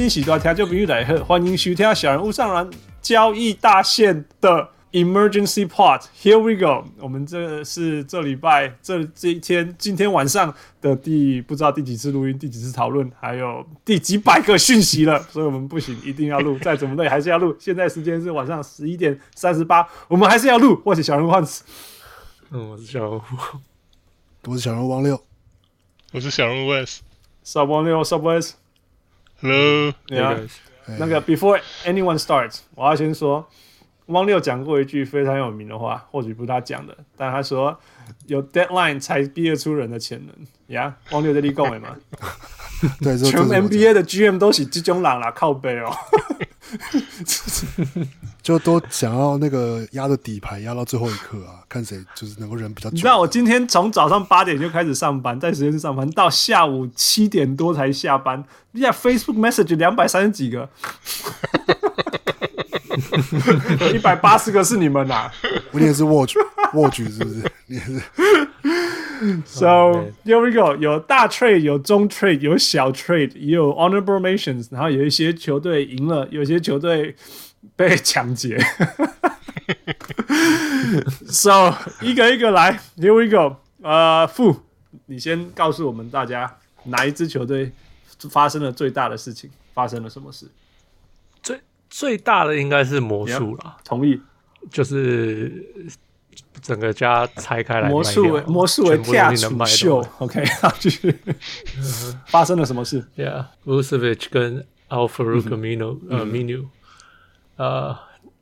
各位乡亲喜多听众朋友来贺，欢迎收听小人物上篮交易大线的 Emergency Part。Here we go，我们这是这礼拜这这一天今天晚上的第不知道第几次录音，第几次讨论，还有第几百个讯息了，所以我们不行，一定要录，再怎么累还是要录。现在时间是晚上十一点三十八，我们还是要录。我是小人物汉斯，嗯，我是小人物，我是小人物王六，我是小人物 Wes，Sup 王六，Sup Wes。Hello，对啊，那个 Before anyone starts，我要先说，汪六讲过一句非常有名的话，或许不是他讲的，但他说有 deadline 才逼得出人的潜能。呀、yeah?，汪六在立功诶嘛？对，全 NBA 的 GM 都是这种人啦，靠背哦。就都想要那个压着底牌压到最后一刻啊，看谁就是能够忍比较久。你知道我今天从早上八点就开始上班，在实验室上班，到下午七点多才下班。呀，Facebook Message 两百三十几个，一百八十个是你们呐、啊？我也是 Watch Watch 是不是？你也是。So here we go，有大 trade，有中 trade，有小 trade，也有 honorable mentions，然后有一些球队赢了，有些球队。被抢劫，So 一个一个来，Here we go。呃，傅，你先告诉我们大家，哪一支球队发生了最大的事情？发生了什么事？最最大的应该是魔术了。Yeah, 同意，就是整个家拆开来，魔术魔术为跳出秀。OK，继续。发生了什么事？Yeah，Vucevic 跟 Al-Farouq Aminu 呃 Aminu 呃，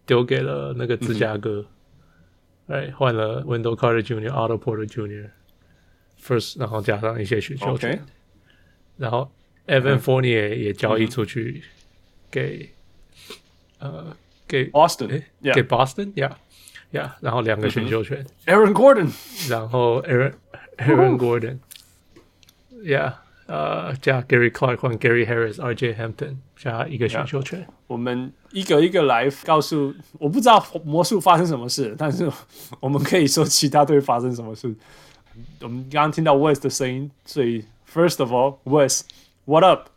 丢给了那个芝加哥，哎、嗯，换了 Wendell Carter Jr.、Otto Porter Jr.，First，然后加上一些选秀权.然后 Evan Fournier 也交易出去给，嗯、呃，给 Boston，给 Boston，Yeah，Yeah，然后两个选秀权，Aaron Gordon，然后 Aaron Aaron Gordon，Yeah。呃，加 Gary Clark 换 Gary Harris、RJ Hampton 加一个选秀权。Yeah, 我们一个一个来告诉，我不知道魔术发生什么事，但是我们可以说其他队发生什么事。我们刚刚听到 West 的声音，所以 First of all，West，What up？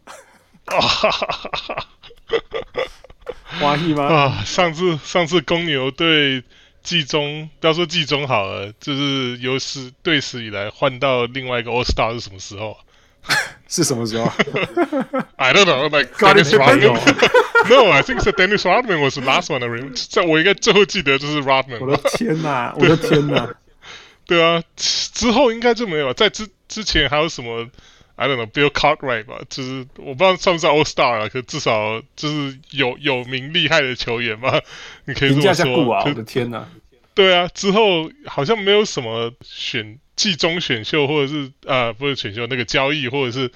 欢喜吗？啊，上次上次公牛队季中，不要说季中好了，就是有史对史以来换到另外一个 All Star 是什么时候？是什么时候？I don't know. Like Dennis Rodman. No, I think the Dennis Rodman was the last one. I remember. 在我应该最后记得就是 Rodman。我的天哪！我的天哪！对啊，之后应该就没有。在之之前还有什么？I don't know. Bill Cartwright 吧，就是我不知道算不算 All Star 啊，可至少就是有有名厉害的球员嘛。你可以这么说。啊、我的天哪！对啊，之后好像没有什么选。季中选秀或者是呃不是选秀那个交易或者是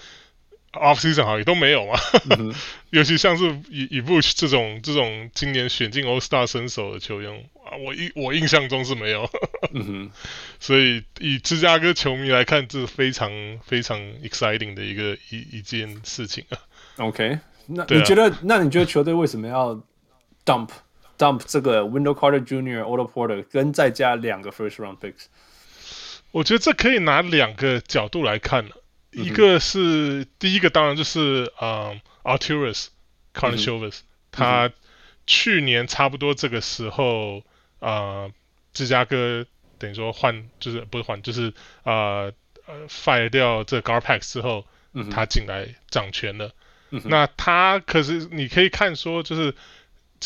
off season 好像也都没有嘛，嗯、尤其像是以以布这种这种今年选进 All Star 身手的球员啊，我印我印象中是没有，嗯、所以以芝加哥球迷来看，这是非常非常 exciting 的一个一一件事情啊。OK，那你觉得、啊、那你觉得球队为什么要 dump dump 这个 Wendell Carter Jr. Otto Porter 跟再加两个 first round picks？我觉得这可以拿两个角度来看，一个是第一个，当然就是嗯 Arturas Karnisovas 他去年差不多这个时候啊、呃，芝加哥等于说换就是不是换就是啊呃 fire 掉这 Garpax 之后，他进来掌权了。那他可是你可以看说，就是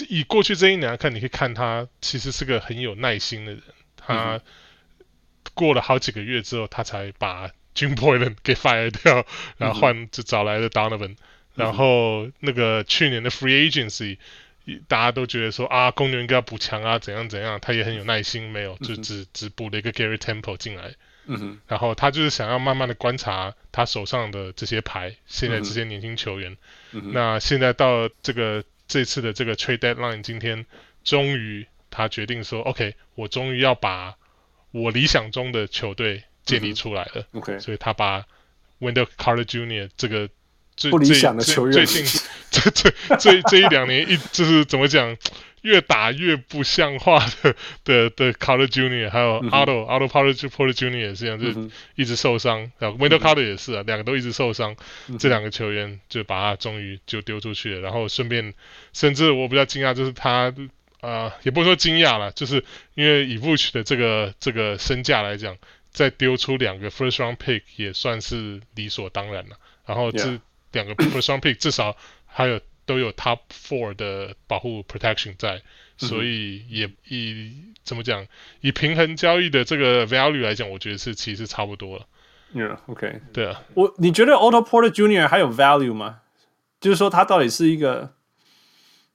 以过去这一年来看，你可以看他其实是个很有耐心的人，他。过了好几个月之后，他才把 Jim Boylen 给 fire 掉，然后换就找来了 Donovan，、嗯、然后那个去年的 Free Agency，大家都觉得说啊，公牛应该要补强啊，怎样怎样，他也很有耐心，没有，就只只补了一个 Gary Temple 进来，嗯，然后他就是想要慢慢的观察他手上的这些牌，现在这些年轻球员，嗯、那现在到这个这次的这个 Trade Deadline，今天终于他决定说，OK，我终于要把。我理想中的球队建立出来了、嗯、，OK，所以他把 Wendell Carter Jr. 这个最不理想的球员，最近这这这这一两年一就是怎么讲，越打越不像话的的的 Carter Junior，还有 Otto、嗯、Otto Porter Porter Junior 也是这样，就一直受伤。然后 Wendell Carter 也是啊，两个都一直受伤。嗯、这两个球员就把他终于就丢出去了，然后顺便，甚至我比较惊讶就是他啊、呃，也不说惊讶了，就是因为以 Vooch 的这个这个身价来讲，再丢出两个 First Round Pick 也算是理所当然了。然后这两个 First Round Pick 至少还有。都有 Top Four 的保护 Protection 在，所以也以怎么讲，以平衡交易的这个 Value 来讲，我觉得是其实差不多了。Yeah，OK，对啊。我你觉得 Otto Porter Junior 还有 Value 吗？就是说他到底是一个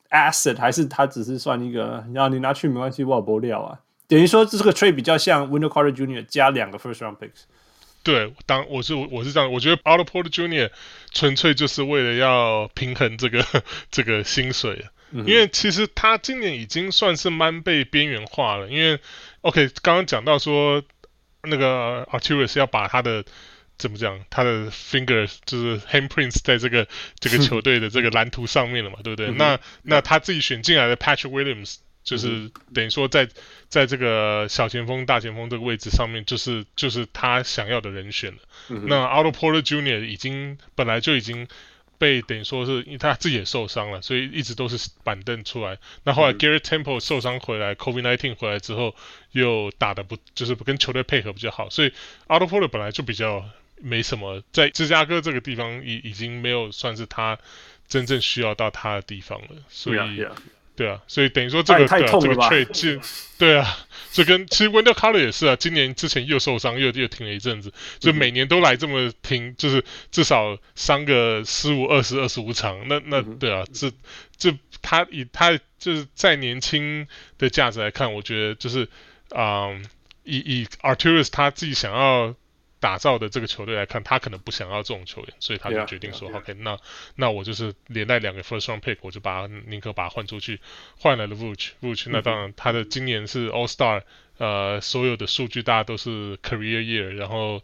Asset 还是他只是算一个，然后你拿去没关系，我不料啊。等于说这个 Trade 比较像 Carter Junior 加两个 First Round Picks。对，当我是我是这样，我觉得 Otto Porter Junior 纯粹就是为了要平衡这个 这个薪水，因为其实他今年已经算是蛮被边缘化了。因为 OK，刚刚讲到说那个 Arturas 要把他的怎么讲，他的 finger 就是 handprints 在这个这个 球队的这个蓝图上面了嘛，对不对？那那他自己选进来的 Patrick Williams。就是等于说在，在在这个小前锋、大前锋这个位置上面，就是就是他想要的人选了。嗯、那 Otto Porter Junior 已经本来就已经被等于说是，因为他自己也受伤了，所以一直都是板凳出来。那后来 Garrett Temple 受伤回来、嗯、，COVID-19 回来之后，又打的不就是跟球队配合比较好，所以 Otto Porter 本来就比较没什么，在芝加哥这个地方已已经没有算是他真正需要到他的地方了，所以。对啊，所以等于说这个对啊，这个 trade 对啊，这跟其实 Wendell Carter 也是啊，今年之前又受伤又又停了一阵子，就每年都来这么停，就是至少伤个十五、二十、二十五场。那那对啊，这这他以他就是在年轻的价值来看，我觉得就是啊、嗯，以以 Arturus 他自己想要。打造的这个球队来看，他可能不想要这种球员，所以他就决定说 Yeah, yeah.：“OK，那那我就是连带两个 first round pick，我就把宁可把他换出去，换来了 Vooch。Vooch，那当然他的今年是 All Star，呃，所有的数据大家都是 career year，然后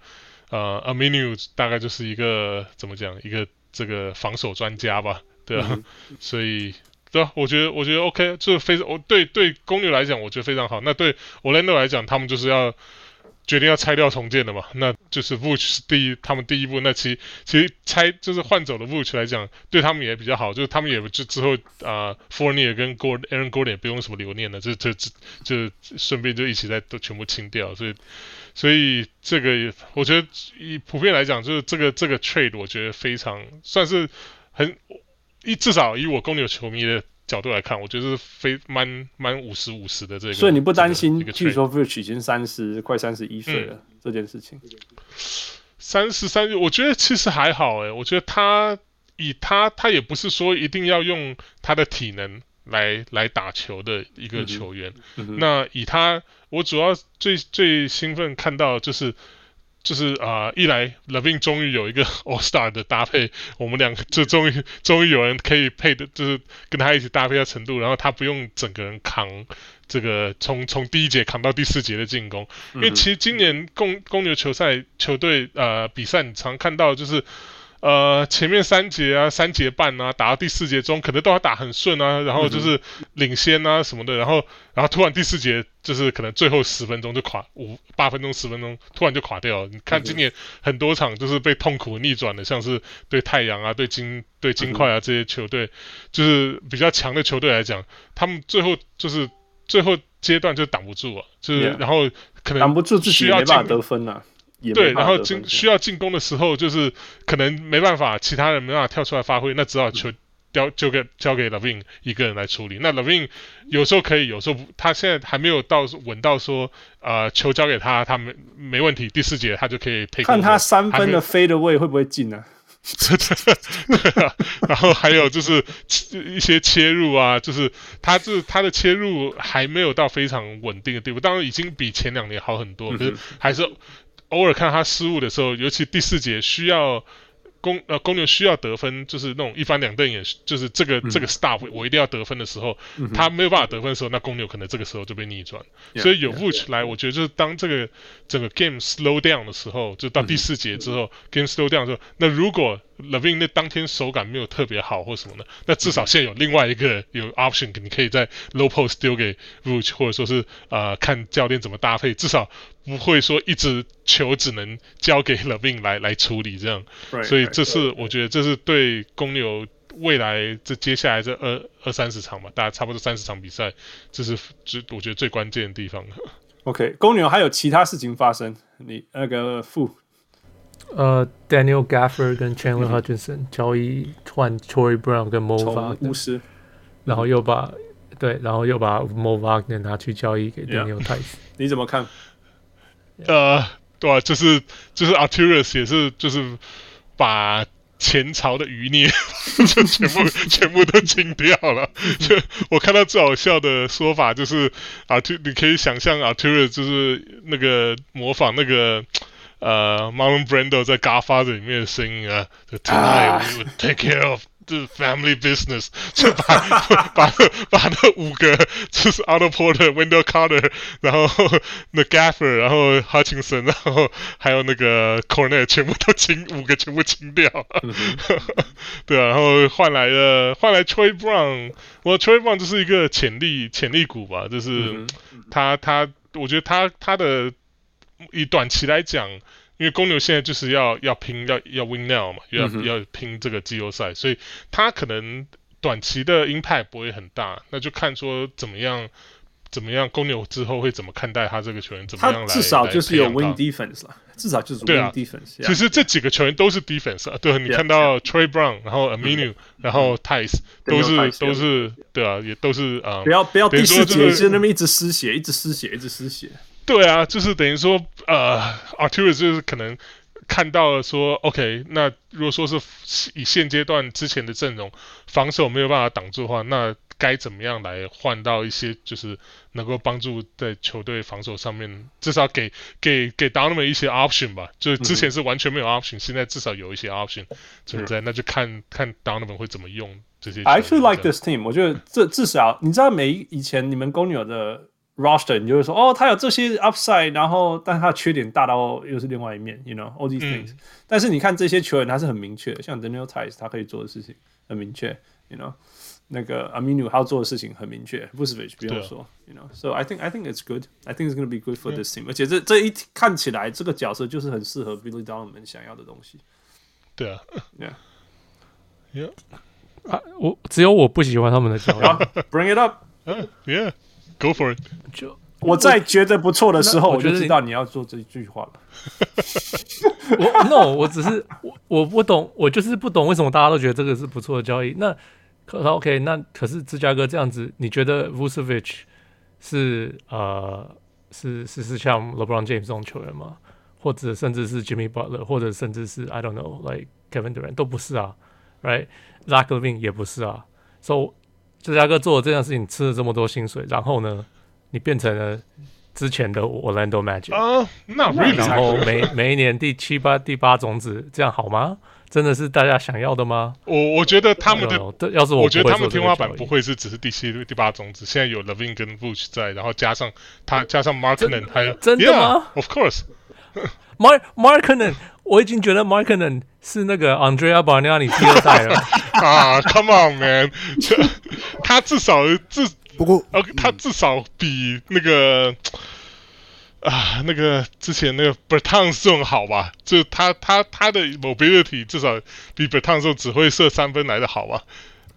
呃，Aminu 大概就是一个怎么讲，一个这个防守专家吧，对啊，mm hmm. 所以对啊，我觉得我觉得 OK，就非常，我对对公牛来讲，我觉得非常好。那对 Orlando 来讲，他们就是要。决定要拆掉重建的嘛，那就是 Vooch 是第一，他们第一步。那其其实拆就是换走了 Vooch 来讲，对他们也比较好，就是他们也就之后啊、呃、Fournier 跟 Gordon Aaron Gordon 也不用什么留念了，就就就就顺便就一起在都全部清掉。所以所以这个我觉得以普遍来讲，就是这个这个 trade 我觉得非常算是很一至少以我公牛球迷的。角度来看，我觉得是非蛮蛮五十五十的这个，所以你不担心？据说 Vooch 已经三十快三十一岁了，嗯、这件事情。三十三，我觉得其实还好诶，我觉得他以他他也不是说一定要用他的体能来来打球的一个球员。嗯嗯、那以他，我主要最最兴奋看到就是。就是啊、呃，一来 LaVine 终于有一个 All Star 的搭配，我们两个就终于终于有人可以配的，就是跟他一起搭配的程度，然后他不用整个人扛这个从从第一节扛到第四节的进攻，因为其实今年公公牛球赛球队呃比赛，你常看到就是。呃，前面三节啊，三节半啊，打到第四节中，可能都要打很顺啊，然后就是领先啊什么的，然后，然后突然第四节就是可能最后十分钟就垮，五八分钟十分钟突然就垮掉了。你看今年很多场就是被痛苦逆转的，像是对太阳啊、对金、对金块啊这些球队，就是比较强的球队来讲，他们最后就是最后阶段就挡不住啊，就是然后可能挡不住自己没办法得分啊。对，然后进需要进攻的时候，就是可能没办法，其他人没办法跳出来发挥，那只好球交就给交给 LaVine 一个人来处理。那 LaVine 有时候可以，有时候不，他现在还没有到稳到说，呃，球交给他，他没没问题。第四节他就可以配。看他三分的 fadeaway 会不会进呢？然后还有就是一些切入啊，就是他这他的切入还没有到非常稳定的地步，当然已经比前两年好很多，可是还是。偶尔看他失误的时候，尤其第四节需要公呃公牛需要得分，就是那种一翻两瞪眼，就是这个、嗯、这个 stop 我一定要得分的时候，嗯、他没有办法得分的时候，那公牛可能这个时候就被逆转。Yeah, 所以有 Vooch 来，我觉得就是当这个整个 game slow down 的时候，就到第四节之后、嗯、game slow down 的时候，那如果 Levine 那当天手感没有特别好或什么的，那至少现在有另外一个有 option，你可以在 low post 丢给 Vooch，或者说是呃看教练怎么搭配，至少。不会说一直球只能交给 LaVine 来来处理这样，right, 所以这是我觉得这是对公牛未来这接下来这二二三十场吧，大概差不多三十场比赛，这是最我觉得最关键的地方。OK，公牛还有其他事情发生，你那个副。呃、uh,，Daniel Gafford 跟 Chandler Hutchinson、嗯、交易换 Troy Brown 跟 Mo Wagner 巫师，然后又把对，然后又把 Mo Wagner 拿去交易给 Daniel Theis，、yeah. 你怎么看？呃，对啊，就是就是 Arturas 也是就是把前朝的余孽就全部全部都清掉了。就我看到最好笑的说法就是，Artur 你可以想象 Arturas 就是那个模仿那个呃 Marlon Brando 在 Godfather 里面的声音啊，Tonight we would take care of。是 family business，就把把把那五个就是 Otto Porter、Wendell Carter，然后那 Gafford，然后 Hutchinson，然后还有那个 Cornet，全部都清，五个全部清掉。嗯、对啊，然后换来了换来 Troy Brown，我 Troy Brown 就是一个潜力潜力股吧，就是、嗯、他他，我觉得他他的以短期来讲。因为公牛现在就是要要拼要要 win now 嘛，要、嗯、要拼这个季后赛，所以他可能短期的 impact 不会很大，那就看说怎么样怎么样，公牛之后会怎么看待他这个球员，怎么样来至少就是有 win defense 了，至少就是 win defense。其实这几个球员都是 defense 啊，对，你看到 Troy Brown，然后 Aminu，、嗯、然后 Theis 都是都是对啊，也都是啊，不要不要第四节就那么一直失血，一直失血，一直失血。对啊，就是等于说，呃，Arturus 就是可能看到了说，OK，那如果说是以现阶段之前的阵容防守没有办法挡住的话，那该怎么样来换到一些就是能够帮助在球队防守上面，至少给给给 Donovan 一些 option 吧。就是之前是完全没有 option，、嗯、现在至少有一些 option 存在，那就看看 Donovan 会怎么用这些。I actually like this team，我觉得这至少你知道，每以前你们公牛的。roster，你就会说哦，他有这些 upside，然后但是他的缺点大到又是另外一面，you know all these things、嗯。但是你看这些球员，他是很明确的，像 Daniel Theis 他可以做的事情很明确，you know，那个 Aminu 他要做的事情很明确，Vucevic 不用说，you know，so I think I think it's good，I think it's gonna be good for this team、嗯。而且这这一看起来这个角色就是很适合 Billy Donovan 想要的东西。对啊，Yeah，Yeah，啊，我只有我不喜欢他们的交易，Bring it up，嗯、uh,，Yeah。 Go for it！就我在觉得不错的时候，我就知道你要做这一句话了。我 No，我只是我我不懂，我就是不懂为什么大家都觉得这个是不错的交易。那可 OK，那可是芝加哥这样子，你觉得 Vucevic 是呃是是是像 LeBron James 这种球员吗？或者甚至是 Jimmy Butler，或者甚至是 I don't know，like Kevin Durant 都不是啊，Right？Zach Levine 也不是啊，So。芝加哥做了这件事情，吃了这么多薪水，然后呢，你变成了之前的 Orlando Magic 啊？那然后每每一年第七八第八种子，这样好吗？真的是大家想要的吗？我我觉得他们的，要是我，我觉得他们天花板不会是只是第七第八种子。现在有 Levine 跟 Vooch 在，然后加上他加上 Markkanen 还有真的吗？Yeah，Of course。Mark Markkanen 我已经觉得 Markkanen 是那个 Andrea Bargnani 第二代了 啊！Come on man，他至少至不过，OK，他至少比那个啊那个之前那个 Bertans 这种好吧？就他他他的 mobility 至少比 Bertans 这种只会射三分来的好吧？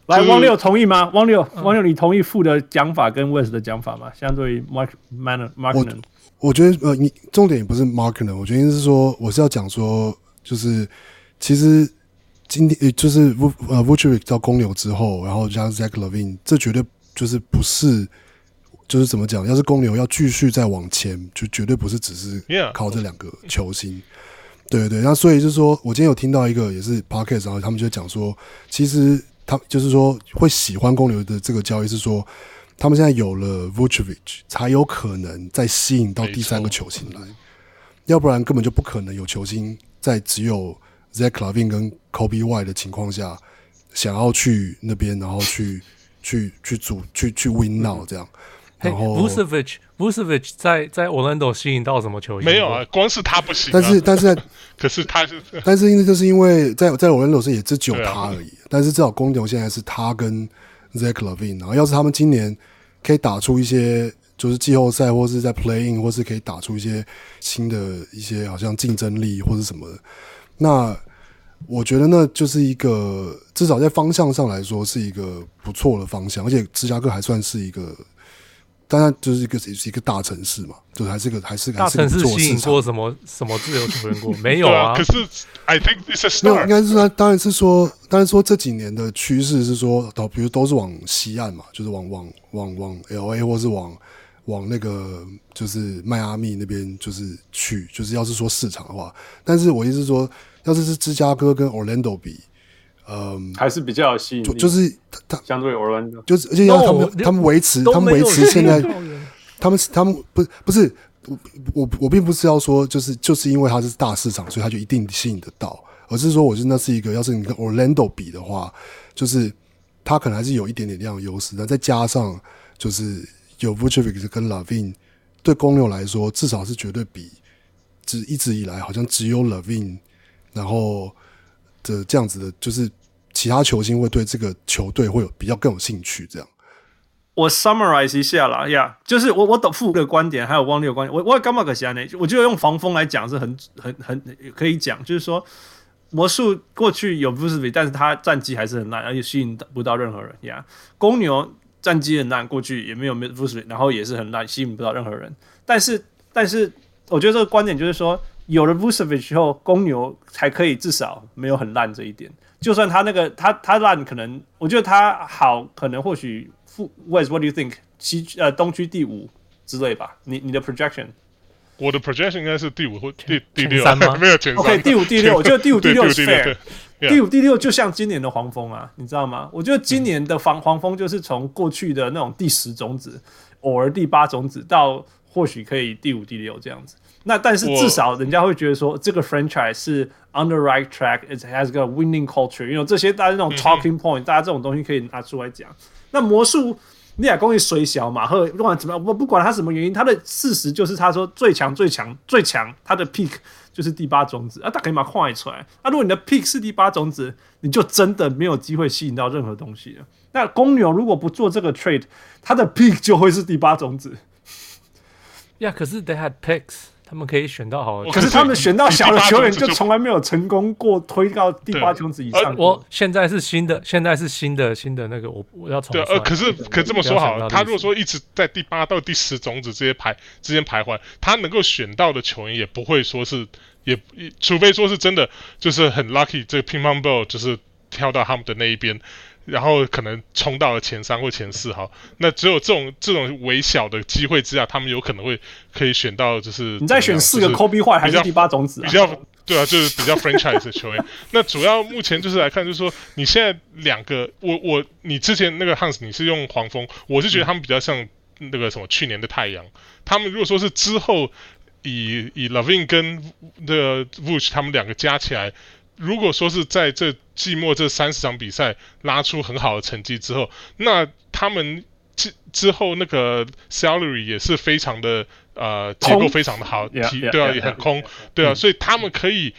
来，汪六同意吗？汪六，汪六，你同意傅的讲法跟 West 的讲法吗？相对于 Mark Manner Markkanen 我觉得呃，你重点也不是 Markkanen，我觉得是说我是要讲说，就是其实今天就是 V 呃 Vucevic 到公牛之后，然后加上 Zach Levine，这绝对就是不是，就是怎么讲？要是公牛要继续再往前，就绝对不是只是靠这两个球星。对对对，那所以就是说我今天有听到一个也是 Podcast，然后他们就讲说，其实他就是说会喜欢公牛的这个交易是说。他们现在有了 Vucevic，才有可能再吸引到第三个球星来，要不然根本就不可能有球星在只有 Zach LaVine 跟 Kobe White 的情况下，想要去那边，然后去去去组去去 win now 这样。然后 Vucevic Vucevic 在在 Orlando 吸引到什么球员？没有啊，光是他不行、啊。但是但是 可是他是，但是因为就是因为在在 Orlando 是也只有他而已。啊、但是至少公牛现在是他跟 Zach LaVine，然后要是他们今年可以打出一些。就是季后赛，或是在 playing，或是可以打出一些新的一些好像竞争力或是什么的。那我觉得那就是一个至少在方向上来说是一个不错的方向，而且芝加哥还算是一个，当然就是一个是一个大城市嘛，就还是个还是个大城市吸引过什么什么自由球员过 没有啊？可是 I think it's a start。没有，应该是说当然是说，当然说这几年的趋势是说，都比如都是往西岸嘛，就是往往往往 LA 或是往。往那个就是迈阿密那边就是去，就是要是说市场的话，但是我意思是说，要是是芝加哥跟 Orlando 比，嗯，还是比较有吸引力，就是他相对 Orlando，就是而且要他们他们维持他们维持现在，他们他们不不是我我我并不是要说就是就是因为它是大市场，所以它就一定吸引得到，而是说我觉得那是一个，要是你跟 Orlando 比的话，就是他可能还是有一点点这样的优势，那再加上就是。有 Vucevic 跟 LaVine 对公牛来说，至少是绝对比只一直以来好像只有 LaVine，然后的这样子的，就是其他球星会对这个球队会有比较更有兴趣。这样，我 summarize 一下啦，呀、yeah，就是我我懂富的观点，还有汪六的观点，我我干嘛可惜呢？我觉得用防风来讲是很很很可以讲，就是说魔术过去有 Vucevic，但是他战绩还是很烂，而且吸引不到任何人。呀、yeah，公牛。战绩很烂，过去也没有没有 Vucevic，然后也是很烂，吸引不到任何人。但是，但是，我觉得这个观点就是说，有了 Vucevic 之后，公牛才可以至少没有很烂这一点。就算他那个他他烂，可能我觉得他好，可能或许负 Wes，What do you think？西呃东区第五之类吧。你你的 projection？我的 projection 应该是第五或第第六三吗？没有前三。OK，第五第六，我觉得第五第六是 fair。第五、第六就像今年的黄蜂啊，你知道吗？我觉得今年的黄黄蜂就是从过去的那种第十种子，偶尔第八种子，到或许可以第五、第六这样子。那但是至少人家会觉得说，这个 franchise 是 on the right track，it has got a winning culture，因为这些大家那种 talking point，、嗯、大家这种东西可以拿出来讲。那魔术，你俩公益虽小马赫不管怎么样，我不管他什么原因，他的事实就是他说最强、最强、最强，他的 peak。就是第八种子啊，大家可以把它画出来。那、啊、如果你的 peak 是第八种子，你就真的没有机会吸引到任何东西了。那公牛如果不做这个 trade，它的 peak 就会是第八种子。呀、yeah，可是 they had picks，他们可以选到好的。可是他们选到小的球员，就从来没有成功过推到第八种子以上。我现在是新的，现在是新的新的那个，我我要重。对，呃，可是可这么说好了，他如果说一直在第八到第十种子这些排之间徘徊，他能够选到的球员也不会说是。也，除非说是真的，就是很 lucky，这个乒乓 ball 就是跳到他们的那一边，然后可能冲到了前三或前四，哈，那只有这种这种微小的机会之下，他们有可能会可以选到，就是你再选四个 Kobe White 还是第八种子，啊，比较对啊，就是比较 franchise 的球员。那主要目前就是来看，就是说你现在两个，我我你之前那个 Hans 你是用黄蜂，我是觉得他们比较像那个什么去年的太阳，他们如果说是之后。以以 LaVine 跟的 Vooch 他们两个加起来，如果说是在这季末这三十场比赛拉出很好的成绩之后，那他们之之后那个 salary 也是非常的呃结构非常的好，空对啊，也很空，对啊，所以他们可以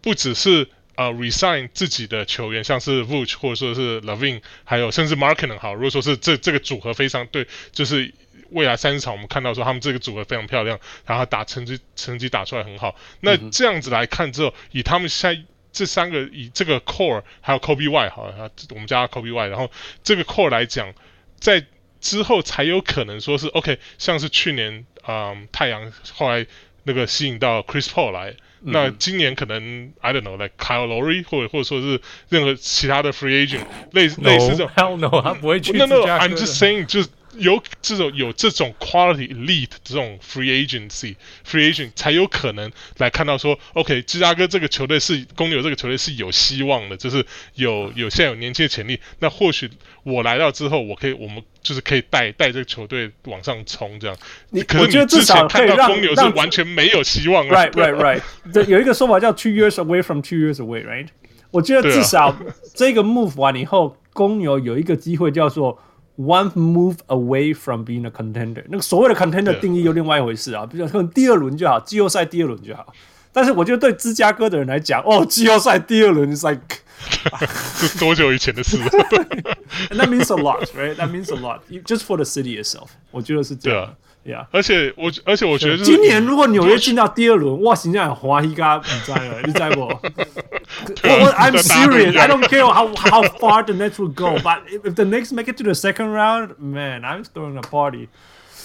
不只是呃 resign 自己的球员，像是 Vooch 或者说是 LaVine，还有甚至 Markkanen 好，如果说是这这个组合非常对，就是。未来三十场，我们看到说他们这个组合非常漂亮，然后打成绩成绩打出来很好。那这样子来看之后，以他们现在这三个以这个 core 还有 Kobe White 好，我们叫他 Kobe White，然后这个 core 来讲，在之后才有可能说是 OK，像是去年啊、嗯、太阳后来那个吸引到 Chris Paul 来，嗯、那今年可能 I don't know，like Kyle Lowry 或者或者说是任何其他的 free agent 类似 no, 类似这种 hell no，他不会去。那那 I'm just saying 就是。有这种有这种 quality elite 这种 free agency free agent 才有可能来看到说，OK，芝加哥这个球队是公牛这个球队是有希望的，就是有有现在有年轻的潜力。那或许我来到之后，我可以我们就是可以带带这个球队往上冲这样。你可是我觉得至少可以让公牛是完全没有希望的。Right, right, right。这有一个说法叫 two years away from two years away, right？我觉得至少这个 move 完以后，公牛有一个机会叫做。One move away from being a contender，那个所谓的 contender 定义又另外一回事啊，比如说可能第二轮就好，季后赛第二轮就好。但是我觉得对芝加哥的人来讲，哦，季后赛第二轮是 like，是多久以前的事？That means a lot, right? That means a lot, just for the city itself。我觉得是这样。 Yeah. 而且我，而且我觉得，今年如果纽约进到第二轮，哇，形象很滑稽噶，你知道吗？你知道不？我 I'm serious. I don't care how how far the Nets will go, but if the Knicks make it to the second round, man, I'm throwing a party.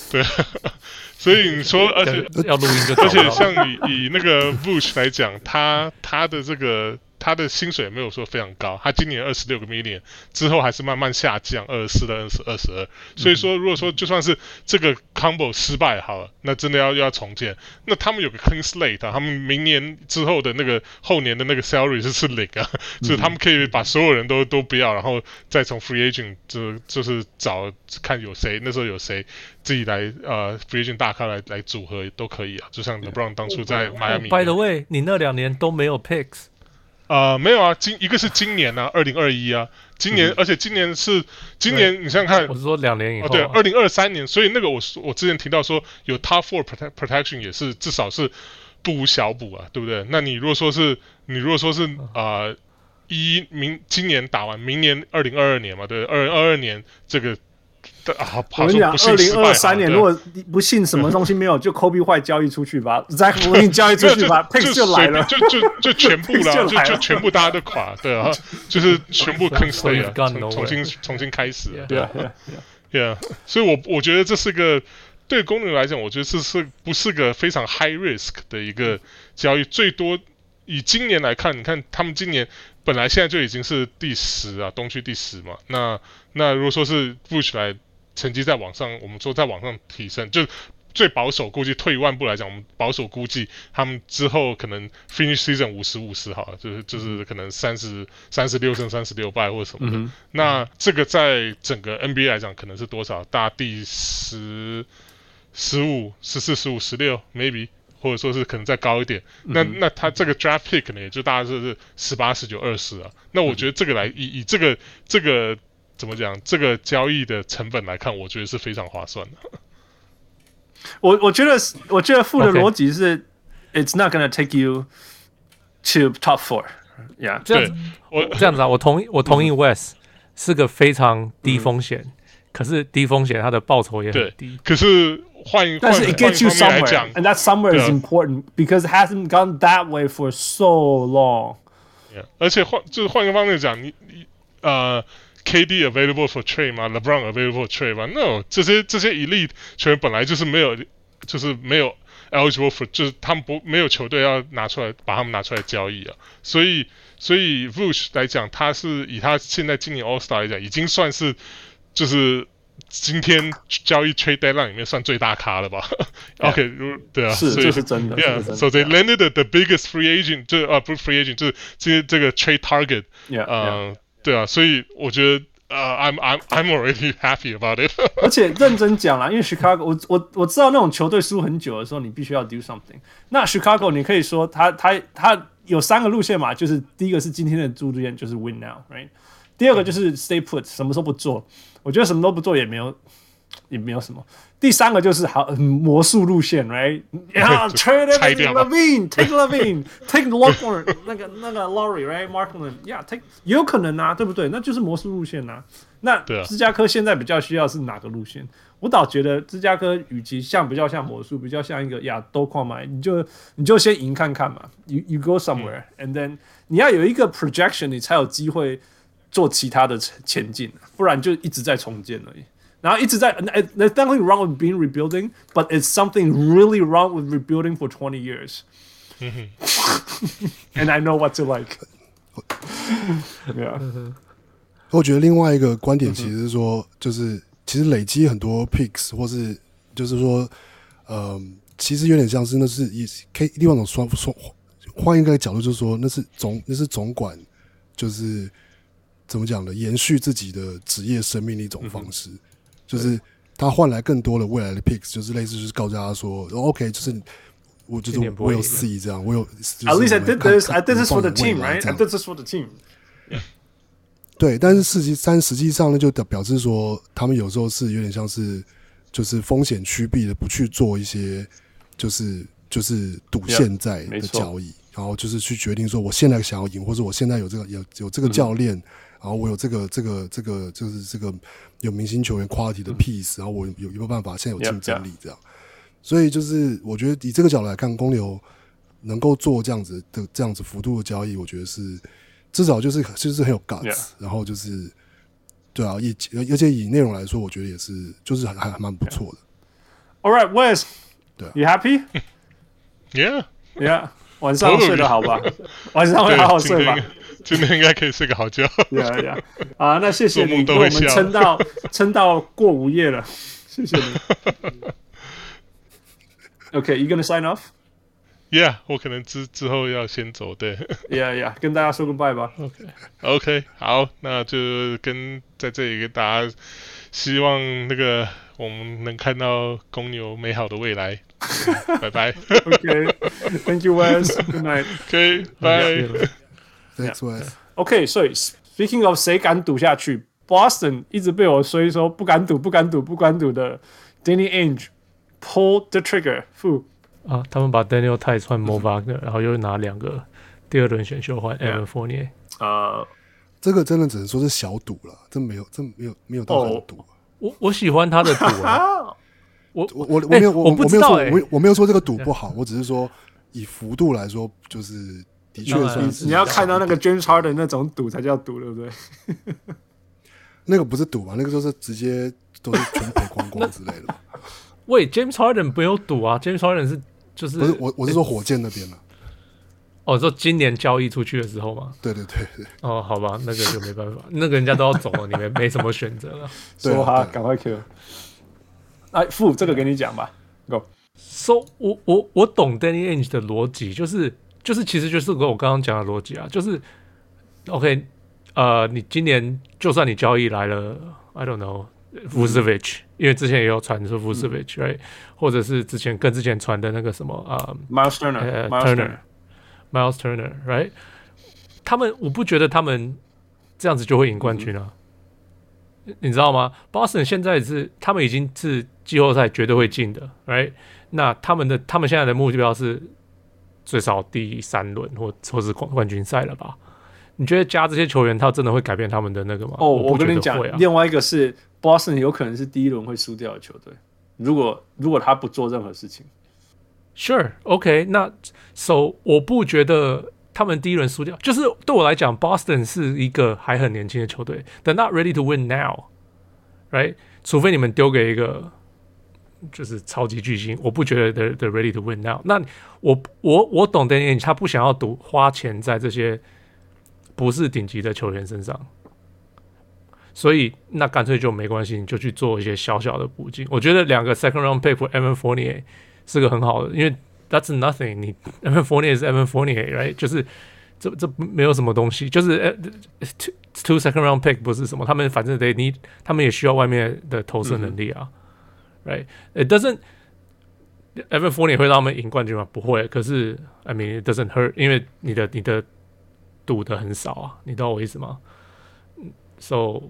对，所以你说，而且要录音就，而且像以以那个 Bush 来讲，他他的这个。他的薪水也没有说非常高，他今年二十六个 million 之后还是慢慢下降，二十四到二十二十二。所以说，如果说就算是这个 combo 失败好了，那真的要要重建，那他们有个 clean slate 啊，他们明年之后的那个后年的那个 salary 是是零啊，就是他们可以把所有人都都不要，然后再从 free agent 就就是找看有谁那时候有谁自己来呃 free agent 大咖来来组合都可以啊，就像 LeBron 当初在迈阿密。By the way，你那两年都没有 picks。啊、呃，没有啊，今一个是今年啊，二零二一啊，今年，嗯、而且今年是今年，你想想看，我是说两年以后，啊，对，二零二三年，所以那个我我之前提到说有 top four protect protection 也是至少是不无小补啊，对不对？那你如果说是你如果说是啊，呃，一明今年打完，明年二零二二年嘛，对，二零二二年这个。啊、我跟你讲，二零二三年如果不信什么东西没有，就 Kobe White 交易出去吧，Zach LaVine 交易出去吧，Picks 就来了，就就就全部了，就就，全部大家都垮，对啊，就是全部 clean slate 啊，重新重新开始，对啊，对啊，所以我我觉得这是个对公牛来讲，我觉得这是不是个非常 high risk 的一个交易，最多以今年来看，你看他们今年。本来现在就已经是第十啊，东区第十嘛。那那如果说是 Vooch 来成绩在往上，我们说在往上提升，就最保守估计退一万步来讲，我们保守估计他们之后可能 finish season 五十五十好了，就是就是可能三十三十六胜三十六败或者什么的。嗯、那这个在整个 NBA 来讲可能是多少？大第十、十五、十四、十五、十六，maybe。或者说是可能再高一点，那那他这个 draft pick 呢也就大概是十八、十九、二十啊。那我觉得这个来以以这个这个怎么讲，这个交易的成本来看，我觉得是非常划算的。我我觉得我觉得负的逻辑是、okay.，it's not gonna take you to top four，yeah。这样子，我这样子啊，我同意我同意 Wes、嗯、是个非常低风险、嗯，可是低风险它的报酬也很低，可是。换一个，但是 it gets you somewhere，and that somewhere is important because it hasn't gone that way for so long。而且换就是换个方面讲，你你呃，KD available for trade 吗？LeBron available for trade 吗？No，这些这些 elite 球员本来就是没有，就是没有 eligible for，就是他们不没有球队要拿出来把他们拿出来交易啊。所以所以 Vooch 来讲，他是以他现在今年 All Star 来讲，已经算是就是。今天交易 trade deadline 里面算最大咖了吧？OK，如对啊，是这是真的。Yeah，so they landed the biggest free agent，就啊不是 free agent，就是这这个 trade target。Yeah，嗯，对啊，所以我觉得呃，I'm I'm I'm already happy about it。而且认真讲啦，因为 Chicago，我我我知道那种球队输很久的时候，你必须要 do something。那 Chicago，你可以说他他他有三个路线嘛，就是第一个是今天的路线，就是 win now，right？第二个就是 stay put，什么时候不做？我觉得什么都不做也没有，也没有什么。第三个就是好魔术路线，right？Yeah，trade LaVine，take LaVine，take Lockman，那个那个 Laurie，right？Markman，yeah，take 也有可能啊，对不对？那就是魔术路线啊。那芝加哥现在比较需要是哪个路线？我倒觉得芝加哥与其像比较像魔术，比较像一个呀都矿买，你就你就先赢看看嘛。You you go somewhere，and then 你要有一个 projection，你才有机会。做其他的前进，不然就一直在重建而已。然后一直在，There's nothing wrong with being rebuilding, but it's something really wrong with rebuilding for twenty years. And I know what to like. Yeah. 我觉得另外一个观点其实是说，就是其实累积很多 picks，或是就是说，呃，其实有点像是那是一可以另外一种说说换一个角度，就是说那是总那是总管，就是怎么讲呢？延续自己的职业生命的一种方式，就是他换来更多的未来的 picks，就是类似就是告诉他说，OK，就是我就是我有 C 这样，我有。At least I did this. I did this for the team, right? I did this for the team. 对，但是实际但实际上呢，就表示说，他们有时候是有点像是，就是风险趋避的，不去做一些，就是就是赌现在的交易，然后就是去决定说，我现在想要赢，或者我现在有这个有有这个教练，嗯、然后我有这个这个这个就是这个有明星球员 quality 的 piece，、嗯、然后我有有没有办法现在有竞争力这样，所以就是我觉得以这个角度来看，公牛能够做这样子的这样子幅度的交易，我觉得是。至少就是就是很有 guts，、yeah. 然后就是对啊，以而且以内容来说，我觉得也是就是还还蛮不错的。Yeah. All right, Wes，对，You happy? Yeah, yeah。晚上睡得好吧？晚上会好好睡吧？今天应该可以睡个好觉。Yeah, yeah。啊，那谢谢你给我们撑到撑到过午夜了，谢谢你。OK, you gonna sign off? Yeah，我可能之之后要先走，对。Yeah, yeah，跟大家说个拜吧。OK，OK，好，那就跟在这里跟大家，希望那个我们能看到公牛美好的未来。拜拜。OK，Thank you, Wes. Good night. OK，拜。Thanks, Wes. OK，所以 Speaking of 谁敢赌下去，Boston 一直被我说说不敢赌、不敢赌、不敢赌的 Danny Ainge pull the trigger，啊，他们把 Daniel Theis 换 Mo Wagner，然后又拿两个第二轮选秀换 Evan Fournier。呃，这个真的只能说是小赌了，真没有，真没有没有到很赌。我我喜欢他的赌啊，我我我我没有，我我没有说，我我没有说这个赌不好，欸、我只是说以幅度来说，就是的确算是。你要看到那个 James Harden 那种赌才叫赌，对不对？那个不是赌吧？那个就是直接都是全赔光光之类的。喂，James Harden 不用赌啊，James Harden 是。就是不是我，我是说火箭那边的。哦，说今年交易出去的时候嘛。对对对对。哦，好吧，那个就没办法，那个人家都要走了，你们没什么选择了。说哈，赶快 Q。哎，付，这个给你讲吧。Go。So，我我我懂 Danny Ainge 的逻辑，就是就是其实就是跟我刚刚讲的逻辑啊，就是 OK，呃，你今年就算你交易来了，I don't know。Vucevic，因为之前也有传说 Vucevic，right？或者是之前跟之前传的那个什么啊，Miles Turner，Miles Turner，Miles Turner，right？他们我不觉得他们这样子就会赢冠军啊，你知道吗？Boston 现在是他们已经是季后赛绝对会进的，right？那他们的他们现在的目标是最少第三轮或或是冠冠军赛了吧？你觉得加这些球员，他真的会改变他们的那个吗？哦，我跟你讲，另外一个是 Boston 有可能是第一轮会输掉的球队。如果如果他不做任何事情，Sure，OK，okay，那 So 我不觉得他们第一轮输掉，就是对我来讲，Boston 是一个还很年轻的球队，They're not ready to win now，right？除非你们丢给一个就是超级巨星，我不觉得 they're, they're ready to win now。那我我我懂的，他不想要赌花钱在这些。不是顶级的球员身上，所以那干脆就没关系，你就去做一些小小的补进。我觉得两个 second round pick for Evan Fournier 是个很好的，因为 that's nothing 你。你 Evan Fournier 是 Evan Fournier，right？就是这这没有什么东西，就是 two two second round pick 不是什么，他们反正得你，他们也需要外面的投射能力啊、嗯、，right？It doesn't Evan Fournier 会让他们赢冠军吗？不会。可是 I mean it doesn't hurt，因为你的你的。赌的很少啊，你懂我意思吗？So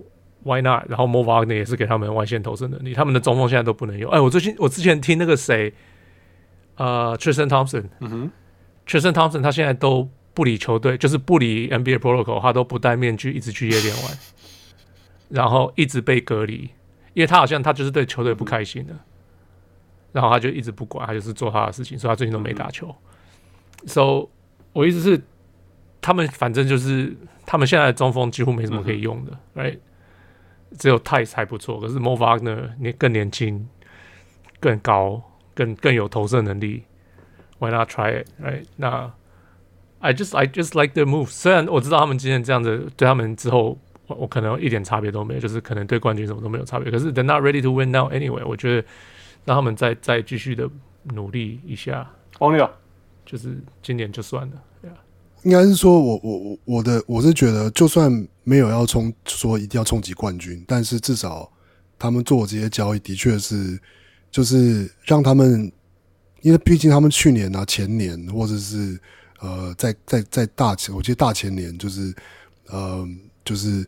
why not？然后 Mo Wagner 也是给他们外线投射能力，他们的中锋现在都不能用。哎，我最近我之前听那个谁，呃，Tristan Thompson，嗯哼，Tristan Thompson 他现在都不理球队，就是不理 NBA protocol，他都不戴面具，一直去夜店玩，然后一直被隔离，因为他好像他就是对球队不开心的，然后他就一直不管，他就是做他的事情，所以他最近都没打球。So 我意思是。他们反正就是，他们现在的中锋几乎没什么可以用的、嗯、，right？只有 Theis 还不错，可是 Mo Wagner 你更年轻、更高、更更有投射能力，Why not try it？right？那 I just I just like their move。虽然我知道他们今天这样子，对他们之后我我可能一点差别都没有，就是可能对冠军什么都没有差别。可是 they're not ready to win now anyway。我觉得让他们再再继续的努力一下。王六，就是今年就算了。应该是说我我我我的我是觉得，就算没有要冲说一定要冲击冠军，但是至少他们做这些交易的确是就是让他们，因为毕竟他们去年啊前年或者是呃在在在大前，我记得大前年就是呃就是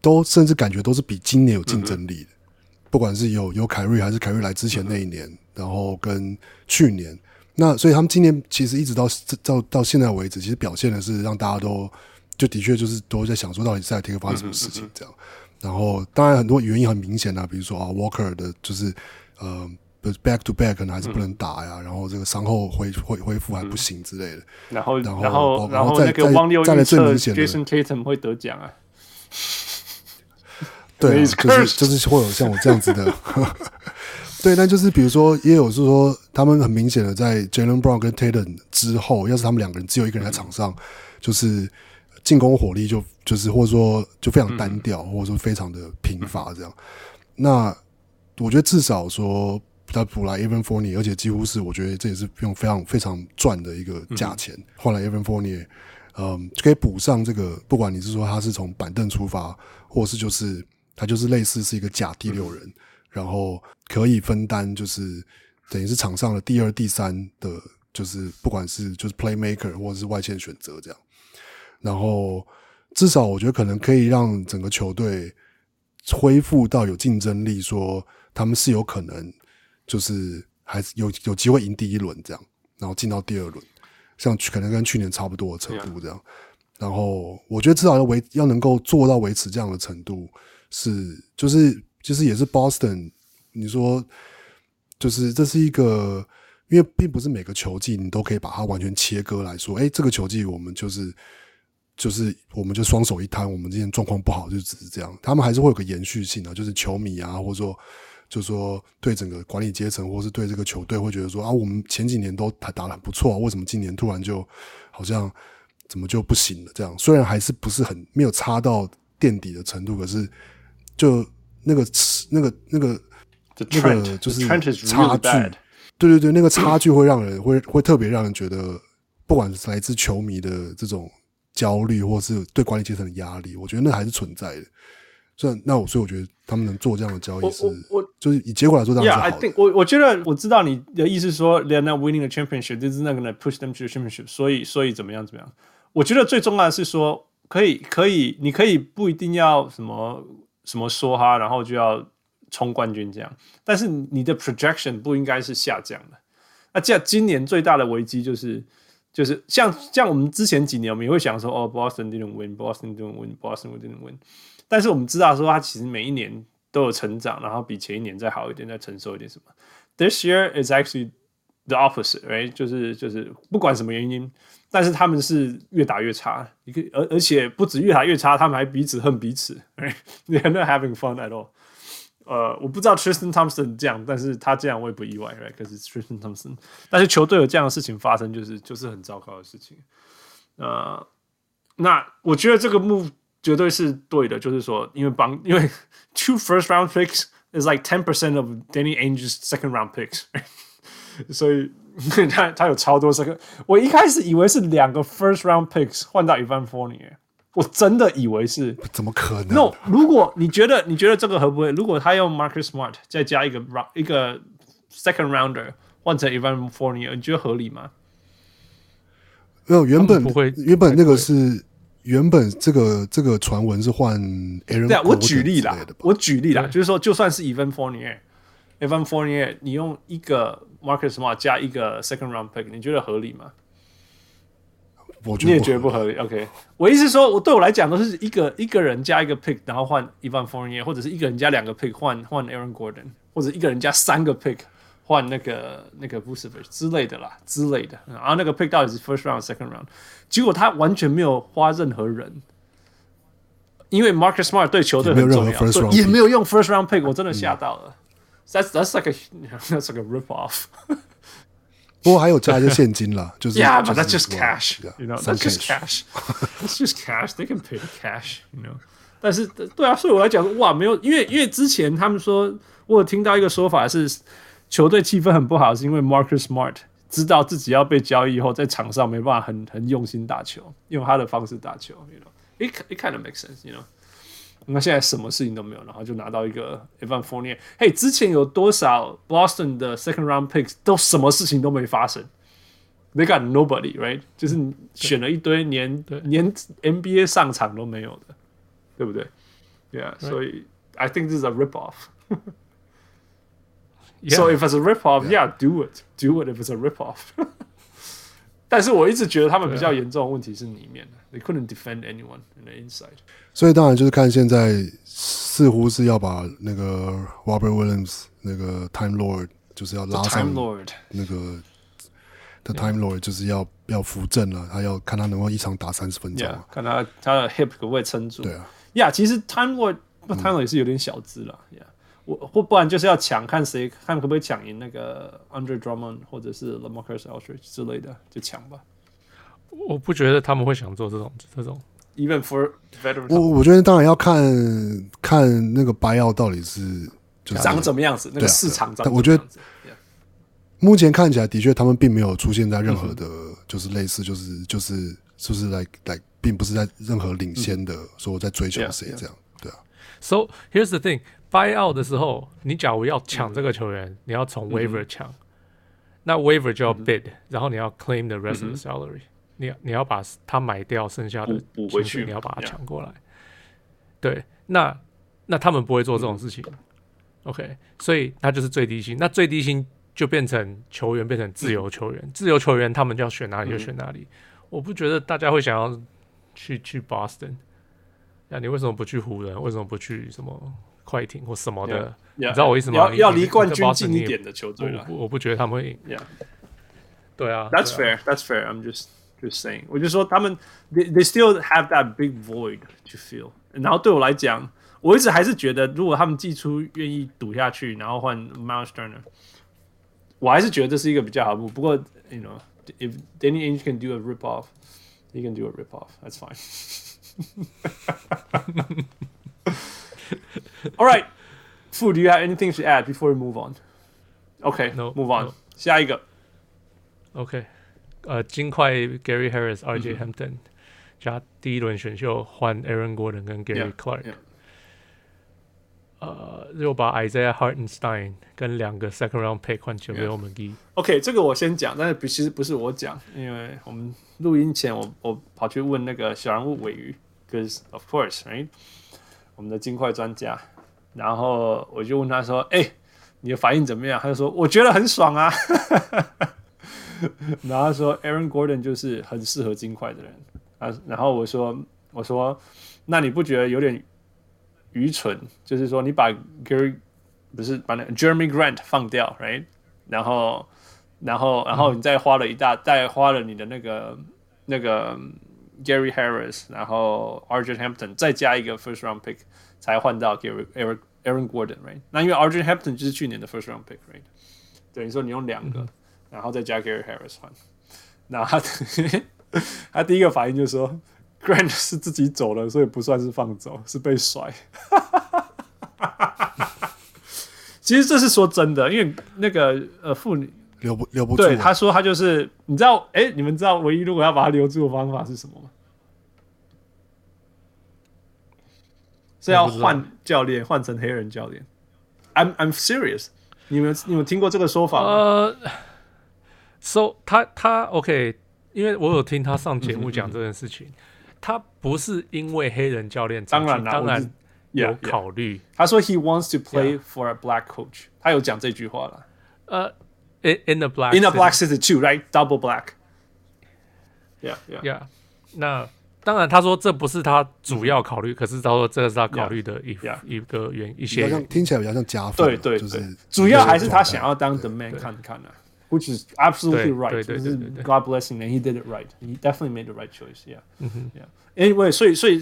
都甚至感觉都是比今年有竞争力的，不管是有有凯瑞还是凯瑞来之前那一年，然后跟去年。那所以他们今年其实一直到到到现在为止，其实表现的是让大家都就的确就是都在想说，到底赛迪克发生什么事情这样。然后当然很多原因很明显啊，比如说啊，Walker 的就是呃，back to back 可能还是不能打呀，然后这个伤后恢恢恢复还不行之类的。然后然后然后然后那个汪六预测，Jason Tatum 会得奖啊。对，就是就是会有像我这样子的。对，那就是比如说，也有是说，他们很明显的在 Jaylen Brown 跟 Tatum 之后，要是他们两个人只有一个人在场上，就是进攻火力就就是或者说就非常单调，或者说非常的贫乏这样。那我觉得至少说他补来 Evan Fournier，而且几乎是我觉得这也是用非常非常赚的一个价钱换来 Evan Fournier，嗯，就可以补上这个，不管你是说他是从板凳出发，或是就是他就是类似是一个假第六人。然后可以分担，就是等于是场上的第二、第三的，就是不管是就是 playmaker 或者是外线选择这样。然后至少我觉得可能可以让整个球队恢复到有竞争力，说他们是有可能就是还是有有机会赢第一轮这样，然后进到第二轮，像可能跟去年差不多的程度这样。然后我觉得至少要维要能够做到维持这样的程度，是就是。其实也是 Boston，你说就是这是一个，因为并不是每个球季你都可以把它完全切割来说，哎，这个球季我们就是就是我们就双手一摊，我们今天状况不好就只是这样，他们还是会有个延续性啊，就是球迷啊，或者说就是说对整个管理阶层，或是对这个球队会觉得说啊，我们前几年都还打得很不错啊，为什么今年突然就好像怎么就不行了？这样虽然还是不是很没有差到垫底的程度，可是就。那个那个那个那个就是差距，对对对，那个差距会让人会会特别让人觉得，不管是来自球迷的这种焦虑，或是对管理阶层的压力，我觉得那还是存在的。那我所以我觉得他们能做这样的交易我我就是以结果来做到我我觉得我知道你的意思说连那 winning a championship 就是那个呢 push them to the championship 所以所以怎么样怎么样。我觉得最重要的是说可以可以你可以不一定要什么什么说哈然后就要冲冠军这样。但是你的 projection 不应该是下降的。那这样今年最大的危机就是就是像像我们之前几年我们也会想说哦 boston didn't win boston didn't win boston 这种 didn't win 但是我们知道说，他其实每一年都有成长，然后比前一年再好一点，再成熟一点什么。This year is actually the opposite，right？就是就是不管什么原因。但是他们是越打越差，一个而而且不止越打越差，他们还彼此恨彼此。They're not having fun at all。呃，我不知道 Tristan Thompson 这样，但是他这样我也不意外，right？可是 Tristan Thompson，但是球队有这样的事情发生，就是就是很糟糕的事情。呃，那我觉得这个 move 绝对是对的，就是说，因为帮因为 two first round picks is like ten percent of Danny Ainge's second round picks，所以。他他有超多 second，我一开始以为是两个 first round picks 换到 Evan Fournier，我真的以为是，怎么可能？No，如果你觉得你觉得这个合不会？如果他用 Marcus Smart 再加一个 round 一个 second rounder 换成 Evan Fournier，你觉得合理吗？没有，原本不会，原本那个是原本这个这个传闻是换 Aaron。对啊，我举例啦，我举例啦，就是说就算是 Evan Fournier，Evan Fournier，你用一个。Marcus Smart 加一个 second round pick，你觉得合理吗？我觉得你也觉得不合理。OK，我意思是说，我对我来讲都是一个一个人加一个 pick，然后换 Evan Fournier，或者是一个人加两个 pick 换换 Aaron Gordon，或者一个人加三个 pick 换那个那个 Vucevic 之类的啦，之类的。然后那个 pick 到底是 first round、second round，结果他完全没有花任何人，因为 Marcus Smart 对球队很重要，所以也没有用 first round pick，我真的吓到了。嗯 That's that's like a that's like a rip off。不过还有加一些现金啦，就是 Yeah, but that's just cash. You know, that's just cash. That's just cash. They can pay cash. You know. 但是对啊，所以我来讲说，哇，没有，因为因为之前他们说，我有听到一个说法是，球队气氛很不好，是因为 Marcus Smart 知道自己要被交易以后，在场上没办法很很用心打球，用他的方式打球，you know，it it kind of makes sense，you know。那现在什么事情都没有，然后就拿到一个 Evan Fournier。嘿，之前有多少 Boston 的 Second Round Picks 都什么事情都没发生？They got nobody，right？就是你选了一堆连连 NBA 上场都没有的，对不对？Yeah，所以 I think this is a rip off。So if it's a rip off，yeah，do it，do it if it's a rip off。但是我一直觉得他们比较严重的问题是里面的，They couldn't defend anyone in the inside。所以当然就是看现在似乎是要把那个 Robert Williams 那个 Time Lord 就是要拉上那个 The Time Lord 就是要要扶正了，他要看他能够一场打三十分钟，yeah, 看他他的 hip 可不可以撑住。对啊，呀，其实 Time Lord 那 Time Lord 也是有点小资了，呀。我或不然就是要抢，看谁看可不可以抢赢那个 Andre Drummond 或者是 LaMarcus Aldridge 之类的，就抢吧。我不觉得他们会想做这种这种。Even for veterans，我我觉得当然要看看那个 buyout 到底是就是长怎么样子，那个市场长。我觉得目前看起来的确他们并没有出现在任何的，就是类似就是就是就是 like like 并不是在任何领先的说我在追求谁这样，对啊。So here's the thing。Buy out 的时候，你假如要抢这个球员，嗯、你要从 waiver 抢，嗯、那 waiver 就要 bid，、嗯、然后你要 claim the rest of the salary，、嗯、你你要把他买掉，剩下的补回去，你要把它抢过来。对，那那他们不会做这种事情。嗯、OK，所以他就是最低薪，那最低薪就变成球员变成自由球员，嗯、自由球员他们就要选哪里就选哪里。嗯、我不觉得大家会想要去去 Boston，那你为什么不去湖人？为什么不去什么？快艇或什么的，yeah, yeah, 你知道我意思吗？要要离冠军近一点的球队我，我不觉得他们会赢。Yeah. 对啊，That's fair. That's fair. I'm just just saying. 我就说他们，they they still have that big void to fill。然后对我来讲，我一直还是觉得，如果他们季初愿意赌下去，然后换 Miles Turner，我还是觉得这是一个比较好的。不过，you know, if Danny Ainge can do a rip off, he can do a rip off. That's fine. All right, Fu, do you have anything to add before we move on? Okay, no, move on. No. 下一个，OK，呃，金块 Gary Harris、RJ Hampton 加第一轮选秀换 Aaron Gordon 跟 Gary Clark，呃，又把 Isaiah Hartenstein 跟两个 Second Round Pick 换球给我们 G。OK，这个我先讲，但是其实不是我讲，因为我们录音前我我跑去问那个小人物鮪鱼，Because of course, right？ 我们的金块专家，然后我就问他说：“哎、你的反应怎么样？”他就说：“我觉得很爽啊。”然后他说：“Aaron Gordon 就是很适合金块的人。”啊，然后我说：“我说，那你不觉得有点愚蠢？就是说，你把 Gary 不是把那 Jeremy Grant 放掉，right？然后，然后，然后你再花了一大，再花了你的那个那个。” Gary Harris，然后 RJ Hampton，再加一个 First Round Pick，才换到 Gary Aaron Aaron Gordon，right？那因为 RJ Hampton 就是去年的 First Round Pick，right？等于说你用两个，嗯、然后再加 Gary Harris 换，那他 他第一个反应就是说，Grant 是自己走了，所以不算是放走，是被甩。其实这是说真的，因为那个呃妇女。留不留不住？对，他说他就是，你知道，哎，你们知道唯一如果要把他留住的方法是什么吗？是要换教练，换成黑人教练。I'm I'm serious。你们你们听过这个说法吗？呃，So 他他 OK，因为我有听他上节目讲这件事情，他不是因为黑人教练，当然当然有考虑。他说 He wants to play for a black coach，他有讲这句话了。呃。In in the black in the black city too, right? Double black. Yeah, yeah, yeah. 那当然，他说这不是他主要考虑，可是他说这个是他考虑的一一个原一些听起来比较像加分。对对对，就是主要还是他想要当 the man 看看啊，which is absolutely right. 对对对对，God bless him and he did it right. He definitely made the right choice. Yeah. 嗯哼，Yeah. Anyway，所以所以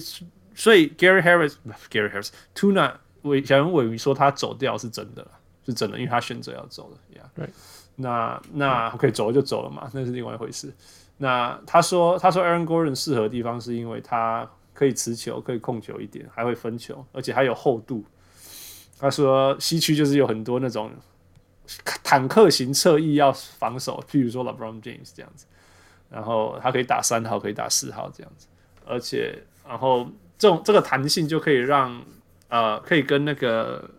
所以 Gary Harris，Gary Harris，Tuna 鮪小人鮪鱼说他走掉是真的，是真的，因为他选择要走了。Yeah. 那那 OK 走了就走了嘛，那是另外一回事。那他说他说 Aaron Gordon 适合的地方是因为他可以持球，可以控球一点，还会分球，而且还有厚度。他说西区就是有很多那种坦克型侧翼要防守，譬如说 LeBron James 这样子，然后他可以打三号，可以打四号这样子，而且然后这种这个弹性就可以让呃可以跟那个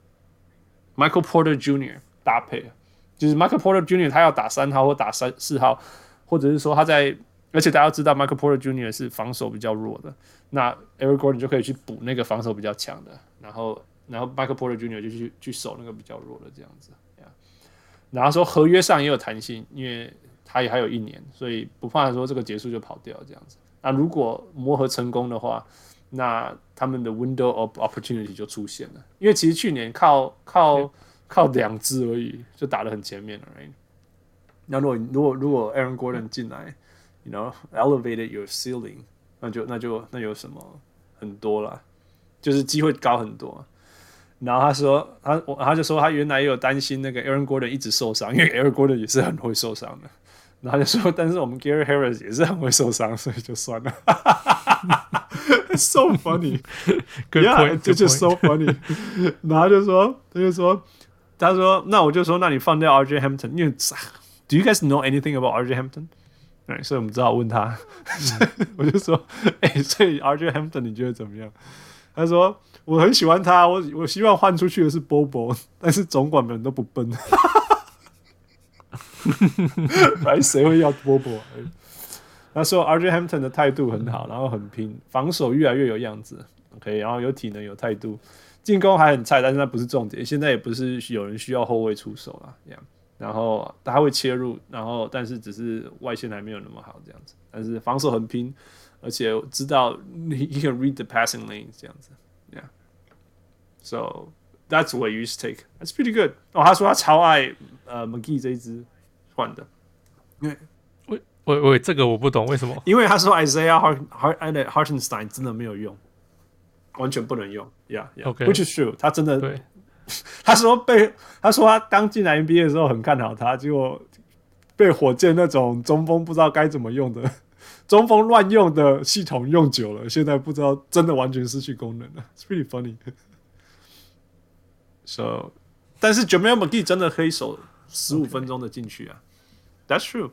Michael Porter Jr. 搭配，就是 Michael Porter Jr. 他要打三号或打三四号，或者是说他在。而且大家知道，Michael Porter Jr. 是防守比较弱的，那 Eric Gordon 就可以去补那个防守比较强的，然后，然后 Michael Porter Jr. 就去去守那个比较弱的这样子。然后说合约上也有弹性，因为他也还有一年，所以不怕说这个结束就跑掉这样子。那如果磨合成功的话，那他们的 Window of Opportunity 就出现了，因为其实去年靠靠靠两支而已就打得很前面了。Right? 那如果如果如果 Aaron Gordon 进来，You know, elevated your ceiling，那就那就那有什么很多了，就是机会高很多。然后他说他我他就说他原来也有担心那个 Aaron Gordon 一直受伤，因为 Aaron Gordon 也是很会受伤的。然后他就说，但是我们 Gary Harris 也是很会受伤，所以就算了。So funny，对呀，这就 so funny。然后他就说他就说他说那我就说那你放掉 RJ Hampton，因为 Do you guys know anything about RJ Hampton？哎，所以我们只好问他，嗯、我就说，哎、欸，所以 RJ Hampton 你觉得怎么样？他说我很喜欢他，我我希望换出去的是 Bobo，但是总管们都不笨，来谁会要 Bobo？他说 RJ Hampton 的态度很好，然后很拼，防守越来越有样子，OK，然后有体能有态度，进攻还很菜，但是那不是重点，现在也不是有人需要后卫出手了，这样。然后他会切入，然后但是只是外线还没有那么好这样子，但是防守很拼，而且知道 he can read the passing lane 这样子，yeah，so that's what you take that's pretty good。哦，他说他超爱呃 McGee 这一支换的，因为喂喂喂，这个我不懂为什么？因为他说 Isaiah Hart Hartenstein 真的没有用，完全不能用，yeah，yeah，which is true，他真的对。他说被他说他刚进来 NBA 的时候很看好他，结果被火箭那种中锋不知道该怎么用的中锋乱用的系统用久了，现在不知道真的完全失去功能了。It's pretty funny. So，但是 Jamal McGee 真的可以守十五分钟的禁区啊。That's true。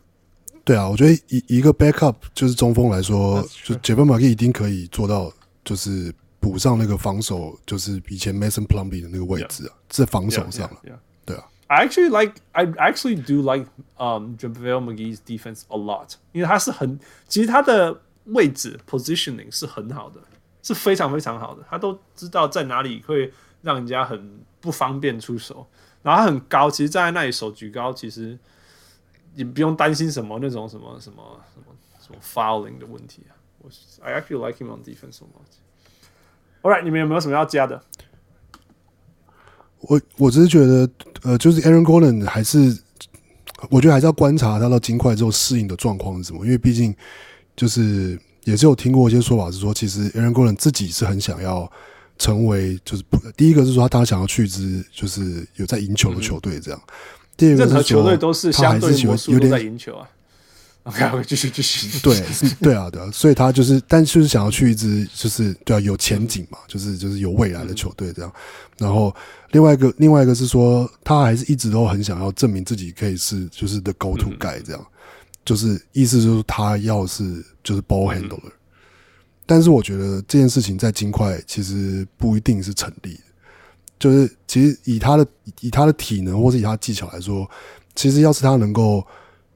对啊，我觉得一一个 backup 就是中锋来说，就 Jamal McGee 一定可以做到，就是。补上那个防守，就是以前 Mason Plumlee 的那个位置啊，在.防守上了。对啊，I actually like I actually do like um JaVale McGee's defense a lot，因为他是很其实他的位置 positioning 是很好的，是非常非常好的，他都知道在哪里会让人家很不方便出手，然后他很高，其实站在那里手举高，其实你不用担心什么那种什么什么什么什么 fouling 的问题啊。我 I actually like him on defense so much。Alright，你们有没有什么要加的？我我只是觉得，呃，就是 Aaron Gordon 还是，我觉得还是要观察他到金块之后适应的状况是什么，因为毕竟就是也是有听过一些说法是说，其实 Aaron Gordon 自己是很想要成为，就是第一个是说他他想要去一支就是有在赢球的球队这样，嗯、第二个球队都是相对魔术都在赢球啊。OK，继续继续。对，对啊，对啊，所以他就是，但就是想要去一支，就是对啊，有前景嘛，就是就是有未来的球队这样。然后另外一个，另外一个是说，他还是一直都很想要证明自己可以是就是 the go to guy 这样，就是意思就是他要是就是 ball handler。但是我觉得这件事情在金块其实不一定是成立的，就是其实以他的以他的体能或是以他的技巧来说，其实要是他能够。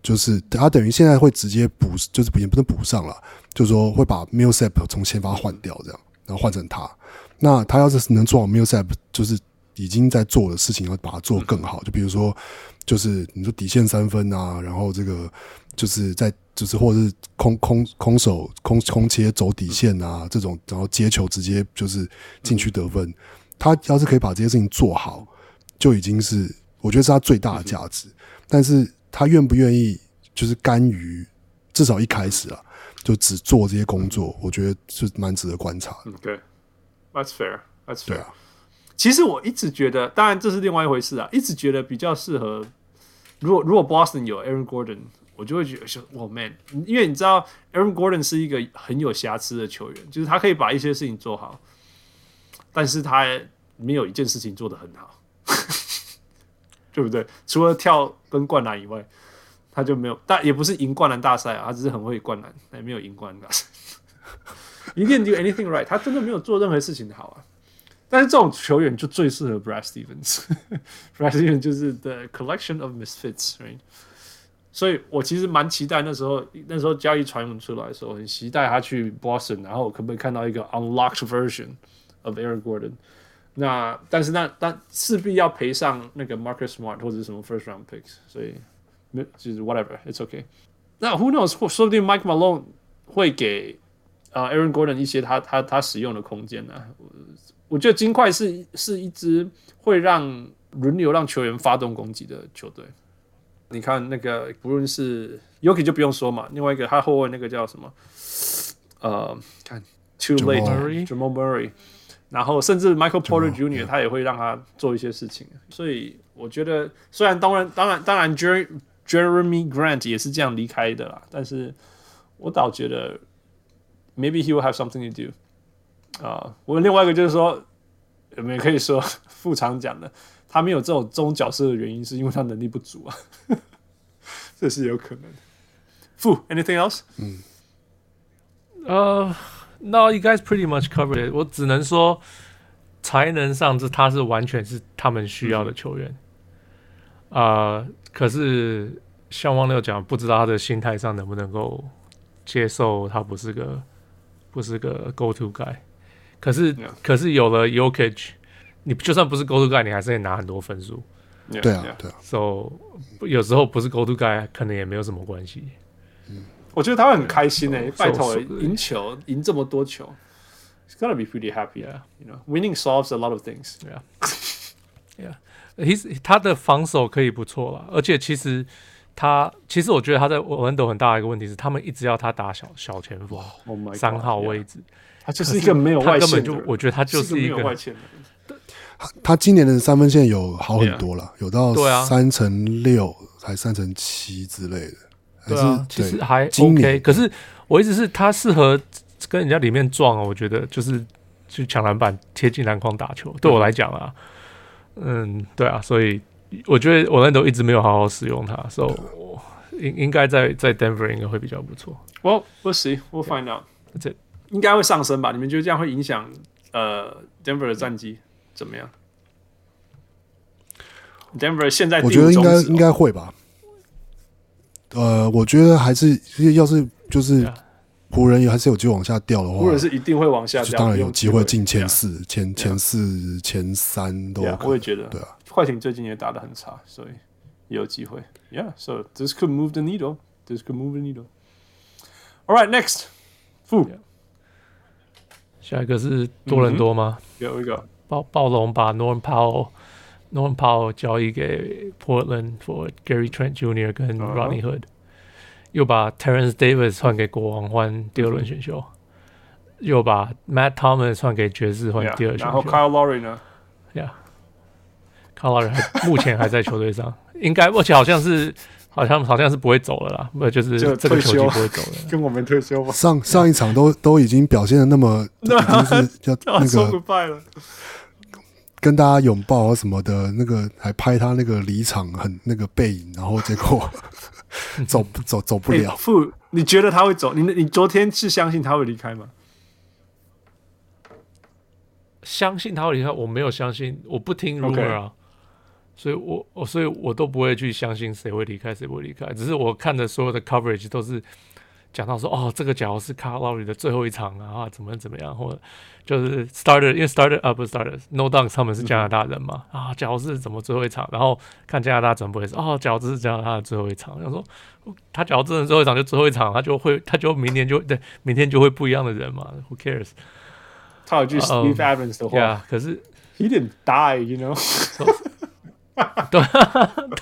就是他等于现在会直接补，就是也不能补上了，就是说会把 m i l s a p 从先发换掉，这样，然后换成他。那他要是能做好 m i l s a p 就是已经在做的事情，要把它做更好。就比如说，就是你说底线三分啊，然后这个就是在就是或者是空空空手空空切走底线啊这种，然后接球直接就是进去得分。他要是可以把这些事情做好，就已经是我觉得是他最大的价值。但是。他愿不愿意，就是甘于至少一开始啊，就只做这些工作，我觉得是蛮值得观察的。对，That's fair. That's fair. 对啊。其实我一直觉得，当然这是另外一回事啊。一直觉得比较适合，如果如果 Boston 有 Aaron Gordon，我就会觉得说，哇，man，因为你知道，Aaron Gordon 是一个很有瑕疵的球员，就是他可以把一些事情做好，但是他没有一件事情做得很好，对不对？除了跳跟灌篮以外，他就没有，但也不是赢灌篮大赛啊，他只是很会灌篮，也没有赢灌篮大赛。He didn't do anything right，他真的没有做任何事情好啊。但是这种球员就最适合 Brad Stevens。Brad Stevens 就是 the collection of misfits，right？所以我其实蛮期待那时候，那时候交易传闻出来的时候，很期待他去 Boston，然后可不可以看到一个 unlocked version of Aaron Gordon？那但是那但势必要赔上那个 Marcus Smart 或者是什么 first round picks，所以没就是 whatever，it's okay。那 who knows？说不定 Mike Malone 会给啊、uh, Aaron Gordon 一些他他他使用的空间呢、啊。我觉得金块是是一支会让轮流让球员发动攻击的球队。你看那个不论是 Jokic 就不用说嘛，另外一个他后卫那个叫什么？呃，看 Too Late，Jamal Murray，然后甚至 Michael Porter Jr. 他也会让他做一些事情。所以我觉得，虽然当然当然当然 Jer Jeremy Grant 也是这样离开的啦，但是我倒觉得 Maybe he will have something to do。啊，我们另外一个就是说，我们也可以说副厂讲的，他没有这种这种角色的原因，是因为他能力不足啊，这是有可能的。副，anything else？嗯，呃、uh,，No, you guys pretty much covered it。我只能说，才能上这他是完全是他们需要的球员。啊、嗯，uh, 可是像汪六讲，不知道他的心态上能不能够接受他不是个不是个 go to guy。可是，yeah. 可是有了 Jokic，你就算不是 Go To Guy，你还是可以拿很多分数。对啊，对啊。So 有时候不是 Go To Guy，可能也没有什么关系。嗯，我觉得他会很开心诶、欸，拜托赢球，赢这么多球，He's gonna be pretty happy 啊。You know, winning solves a lot of things. Yeah, yeah. 他的防守可以不错了，而且其实他，其实我觉得他在 Orlando 很大的一个问题是，他们一直要他打小小前锋，三、oh、号位置。Yeah. 他就是一个没有外线，就我觉得他就是一个，是一个没有外线的。他他今年的三分线有好很多了，yeah. 有到三乘六还三乘七之类的。对啊，其实还 OK。可是我一直是他适合跟人家里面撞啊，我觉得就是去抢篮板、贴近篮筐打球。对我来讲啊，嗯，对啊，所以我觉得我那都一直没有好好使用它，所以应应该在在 Denver 应该会比较不错。Well, we'll see, we'll find out. That's it. 应该会上升吧？你们觉得这样会影响呃 Denver 的战绩怎么样？Denver 现在我觉得应该应该会吧。呃，我觉得还是要是就是湖人也还是有机会往下掉的话，湖人是一定会往下掉，当然有机会进前四、前前四、前三都。我也觉得，对啊。快艇最近也打得很差，所以也有机会。Yeah，so this could move the needle. This could move the needle. All right, next. Fu. 下一个是多伦多吗？有一个暴暴龙把 Norm Powell Norm Powell 交易给 Portland for Gary Trent Jr. 跟 Rodney Hood，、uh -huh. 又把 Terence Davis 换给国王换第二轮选秀，uh. 又把 Matt Thomas 换给爵士换第二选秀。Yeah, 然后 Kyle Lowry 呢？Yeah，Kyle Lowry 还目前还在球队上，应该而且好像是。好像好像是不会走了啦，不就是这个球季不会走了，跟我们退休吧。上上一场都都已经表现的那么，那就是叫那个跟大家拥抱啊什么的，那个还拍他那个离场很那个背影，然后结果 走走走不了。傅、欸，你觉得他会走？你你昨天是相信他会离开吗？相信他会离开，我没有相信，我不听 rumor 啊。Okay. 所以我我所以我都不会去相信谁会离开谁会离开，只是我看的所有的 coverage 都是讲到说哦，这个假如是 Kyle Lowry 的最后一场啊，怎么怎么样，或者就是 starter 因为 starter 啊不是 starter no dunks 他们是加拿大人嘛、嗯、啊，假如是怎么最后一场，然后看加拿大转播也是哦，假如这是加拿大的最后一场，他说他假如真的最后一场就最后一场，他就会他就明年就对明天就会不一样的人嘛，Who cares？他有句 Steve Evans 的话，uh, yeah, 可是 He didn't die，you know。对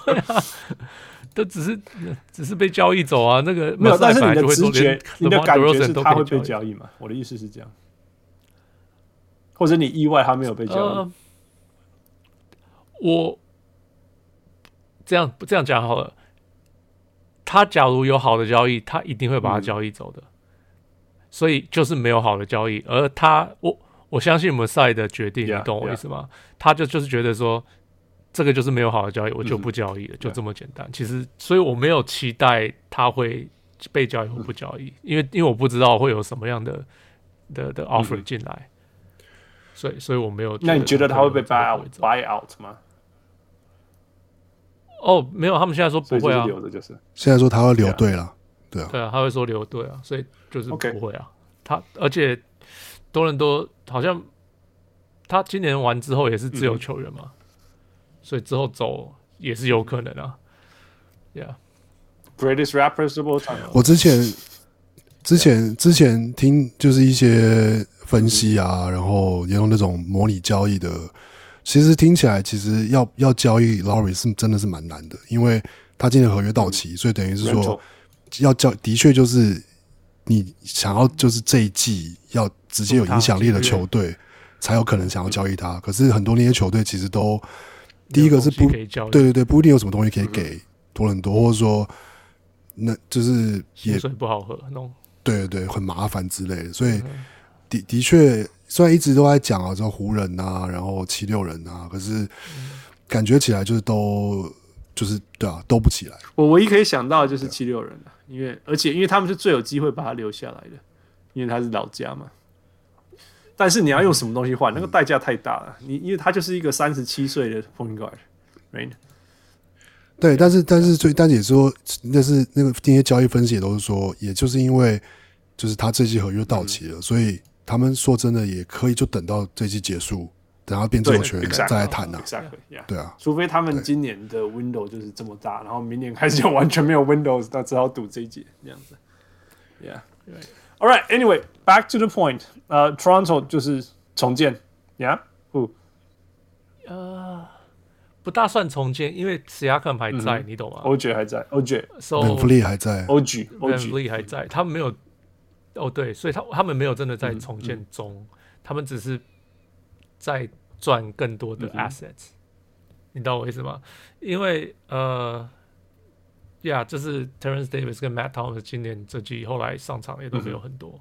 对啊，都只是只是被交易走啊。那个 没有，但是你的直觉、你的感觉是他会被交易嘛？我的意思是这样，或者你意外他没有被交易？呃、我这样这样讲好了，他假如有好的交易，他一定会把它交易走的。嗯、所以就是没有好的交易，而他我我相信我们赛的决定，yeah, 你懂我意思吗.他就就是觉得说，这个就是没有好的交易，我就不交易了，嗯、就这么简单。其实，所以我没有期待他会被交易或不交易，嗯、因为因为我不知道会有什么样的的的 offer 进来，嗯、所以所以我没有。那你觉得他会被 buy out buy out 吗？哦，没有，他们现在说不会啊，留着就是。现在说他会留队了，对啊，对啊，他会说留队啊，所以就是不会啊。他而且多伦多好像他今年完之后也是自由球员嘛，所以之后走也是有可能啊。Yeah，Greatest rappers of all time。我之前之前之前听就是一些分析啊，然后也用那种模拟交易的。其实听起来，其实要要交易 Lowry 是真的是蛮难的，因为他今年合约到期，所以等于是说要交，的确就是你想要就是这一季要直接有影响力的球队才有可能想要交易他。可是很多那些球队其实都第一个是不对对对，不一定有什么东西可以给多伦多，或者说那就是也不好喝，对对对，很麻烦之类的，所以的的确。虽然一直都在讲啊，说湖人啊，然后七六人啊，可是感觉起来就是都就是对啊，都不起来。我唯一可以想到的就是七六人了，因为而且因为他们是最有机会把他留下来的，因为他是老家嘛。但是你要用什么东西换？那个代价太大了。你因为他就是一个三十七岁的 point guard，right？对，但是但是最但是也说，那是那个那些交易分析也都是说，也就是因为就是他这期合约到期了，所以。他们说真的也可以，就等到这期结束，等他变自由球员再来谈呢。对啊，除非他们今年的 window 就是这么大，然后明年开始就完全没有 windows，那只好赌这一季这样子。Yeah. All right. Anyway, back to the point. 呃，Toronto 就是重建。Yeah, who？呃，不大算重建，因为 Siakam 还在，你懂吗？OJ 还在，OJ，So VanVleet 还在，OG，OG 还在，他们没有。哦，对，所以他他们没有真的在重建中，他们只是在赚更多的 assets，、嗯、你懂我意思吗？因为呃，呀，就是 Terence Davis 跟 Matt Thomas 今年这季后来上场也都没有很多，嗯、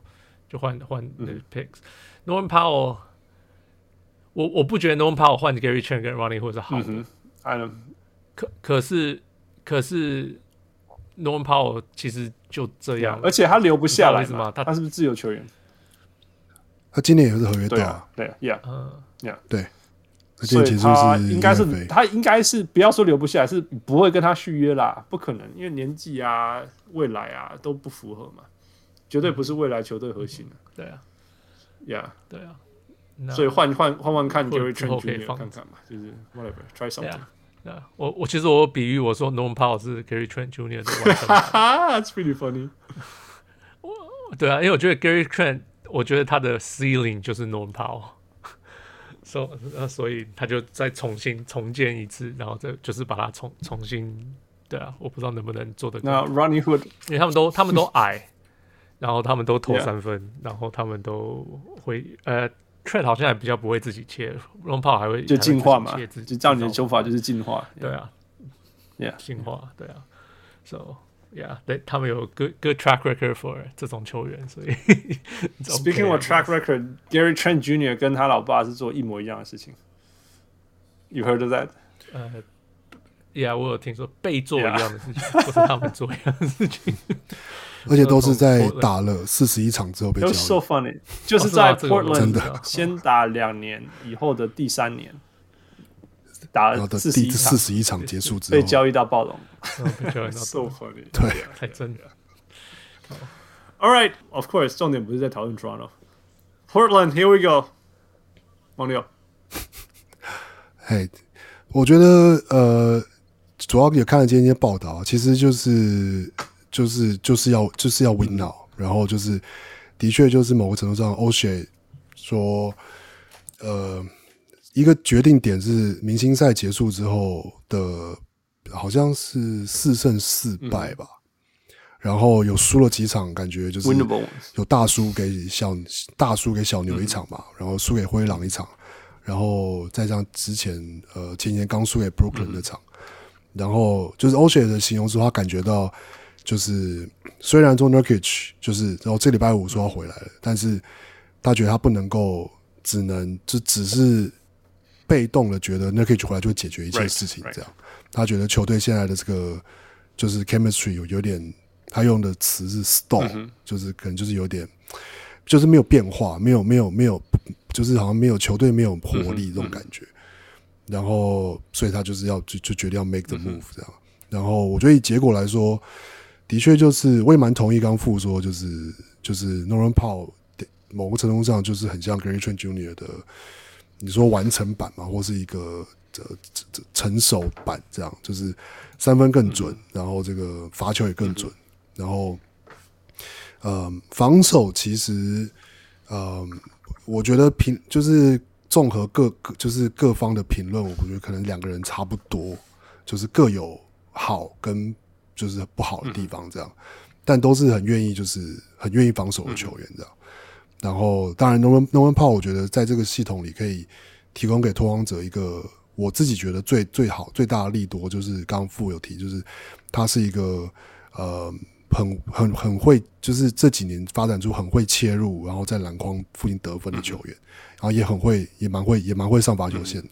就换换那 picks、嗯。Norman Powell，我我不觉得 Norman Powell 换 Gary Chen 跟 Ronnie 会是好的，嗯、可可是可是 Norman Powell 其实。就这样，而且他留不下来嘛？他他是不是自由球员？他今年也是合约到，对，Yeah，嗯，Yeah，对。所以他应该是他应该是不要说留不下来，是不会跟他续约啦，不可能，因为年纪啊、未来啊都不符合嘛，绝对不是未来球队核心。对啊，Yeah，对啊，所以换换换换看，Gary Trent Jr. 看看嘛，就是 whatever，try something。啊，我我其实我比喻我说 Norman Powell 是 Gary Trent Jr. 的，That's pretty funny。对啊，因为我觉得 Gary Trent，我觉得他的 ceiling 就是 Norman 所以他就再重新重建一次，然后再就是把它重重新，对啊，我不知道能不能做得。那 Running Hood，因为他们都他们都 矮，然后他们都投三分，然后他们都会呃。Trent 好像还比较不会自己切，Ron Paul 还会就进化嘛，就照你的说法就是进化，对啊，Yeah，进化，对啊，So yeah，对，他们有 good good track record for 这种球员，所以 Speaking of track record，Gary Trent Jr. 跟他老爸是做一模一样的事情，You heard of that？呃，Yeah，我有听说被做一样的事情，不是他们做一样的事情。而且都是在打了四十一场之后被交易。So funny，就是在 Portland 先打两年以后的第三年，打了第四十一场结束之后被交易到暴龙。So funny，对，太真的。All right，of course，重点不是在讨论 Toronto。Portland，here we go。王六，嘿，我觉得呃，主要也看了今天报道，其实就是。就是就是要就是要 win now，然后就是的确就是某个程度上，O'Shea 说，呃，一个决定点是明星赛结束之后的，好像是四胜四败吧，嗯、然后有输了几场，感觉就是有大输给小大输给小牛一场吧，嗯、然后输给灰狼一场，然后再像之前呃前年刚输给 Brooklyn 那场，嗯、然后就是 O'Shea 的形容说他感觉到。就是虽然说 Nurkic 就是然后这礼拜五说要回来了，但是他觉得他不能够只能就只是被动的觉得 Nurkic 回来就会解决一切事情这样。他觉得球队现在的这个就是 chemistry 有有点，他用的词是 stall，就是可能就是有点就是没有变化，没有没有没有，就是好像没有球队没有活力这种感觉。然后所以他就是要就就决定要 make the move 这样。然后我觉得以结果来说。的确，就是我也蛮同意刚富说，就是就是 Norman Powell 某个程度上就是很像 Gary Trent Jr. 的，你说完成版嘛，或是一个这这成熟版这样，就是三分更准，然后这个罚球也更准，然后呃防守其实呃我觉得评就是综合各各就是各方的评论，我觉得可能两个人差不多，就是各有好跟。就是不好的地方，这样，但都是很愿意，就是很愿意防守的球员，这样。然后，当然，Norman Norman Powell，我觉得在这个系统里可以提供给拓荒者一个我自己觉得最最好最大的利多，就是刚刚富有提，就是他是一个呃很很很会，就是这几年发展出很会切入，然后在篮筐附近得分的球员，然后也很会，也蛮会，也蛮会上罚球线的。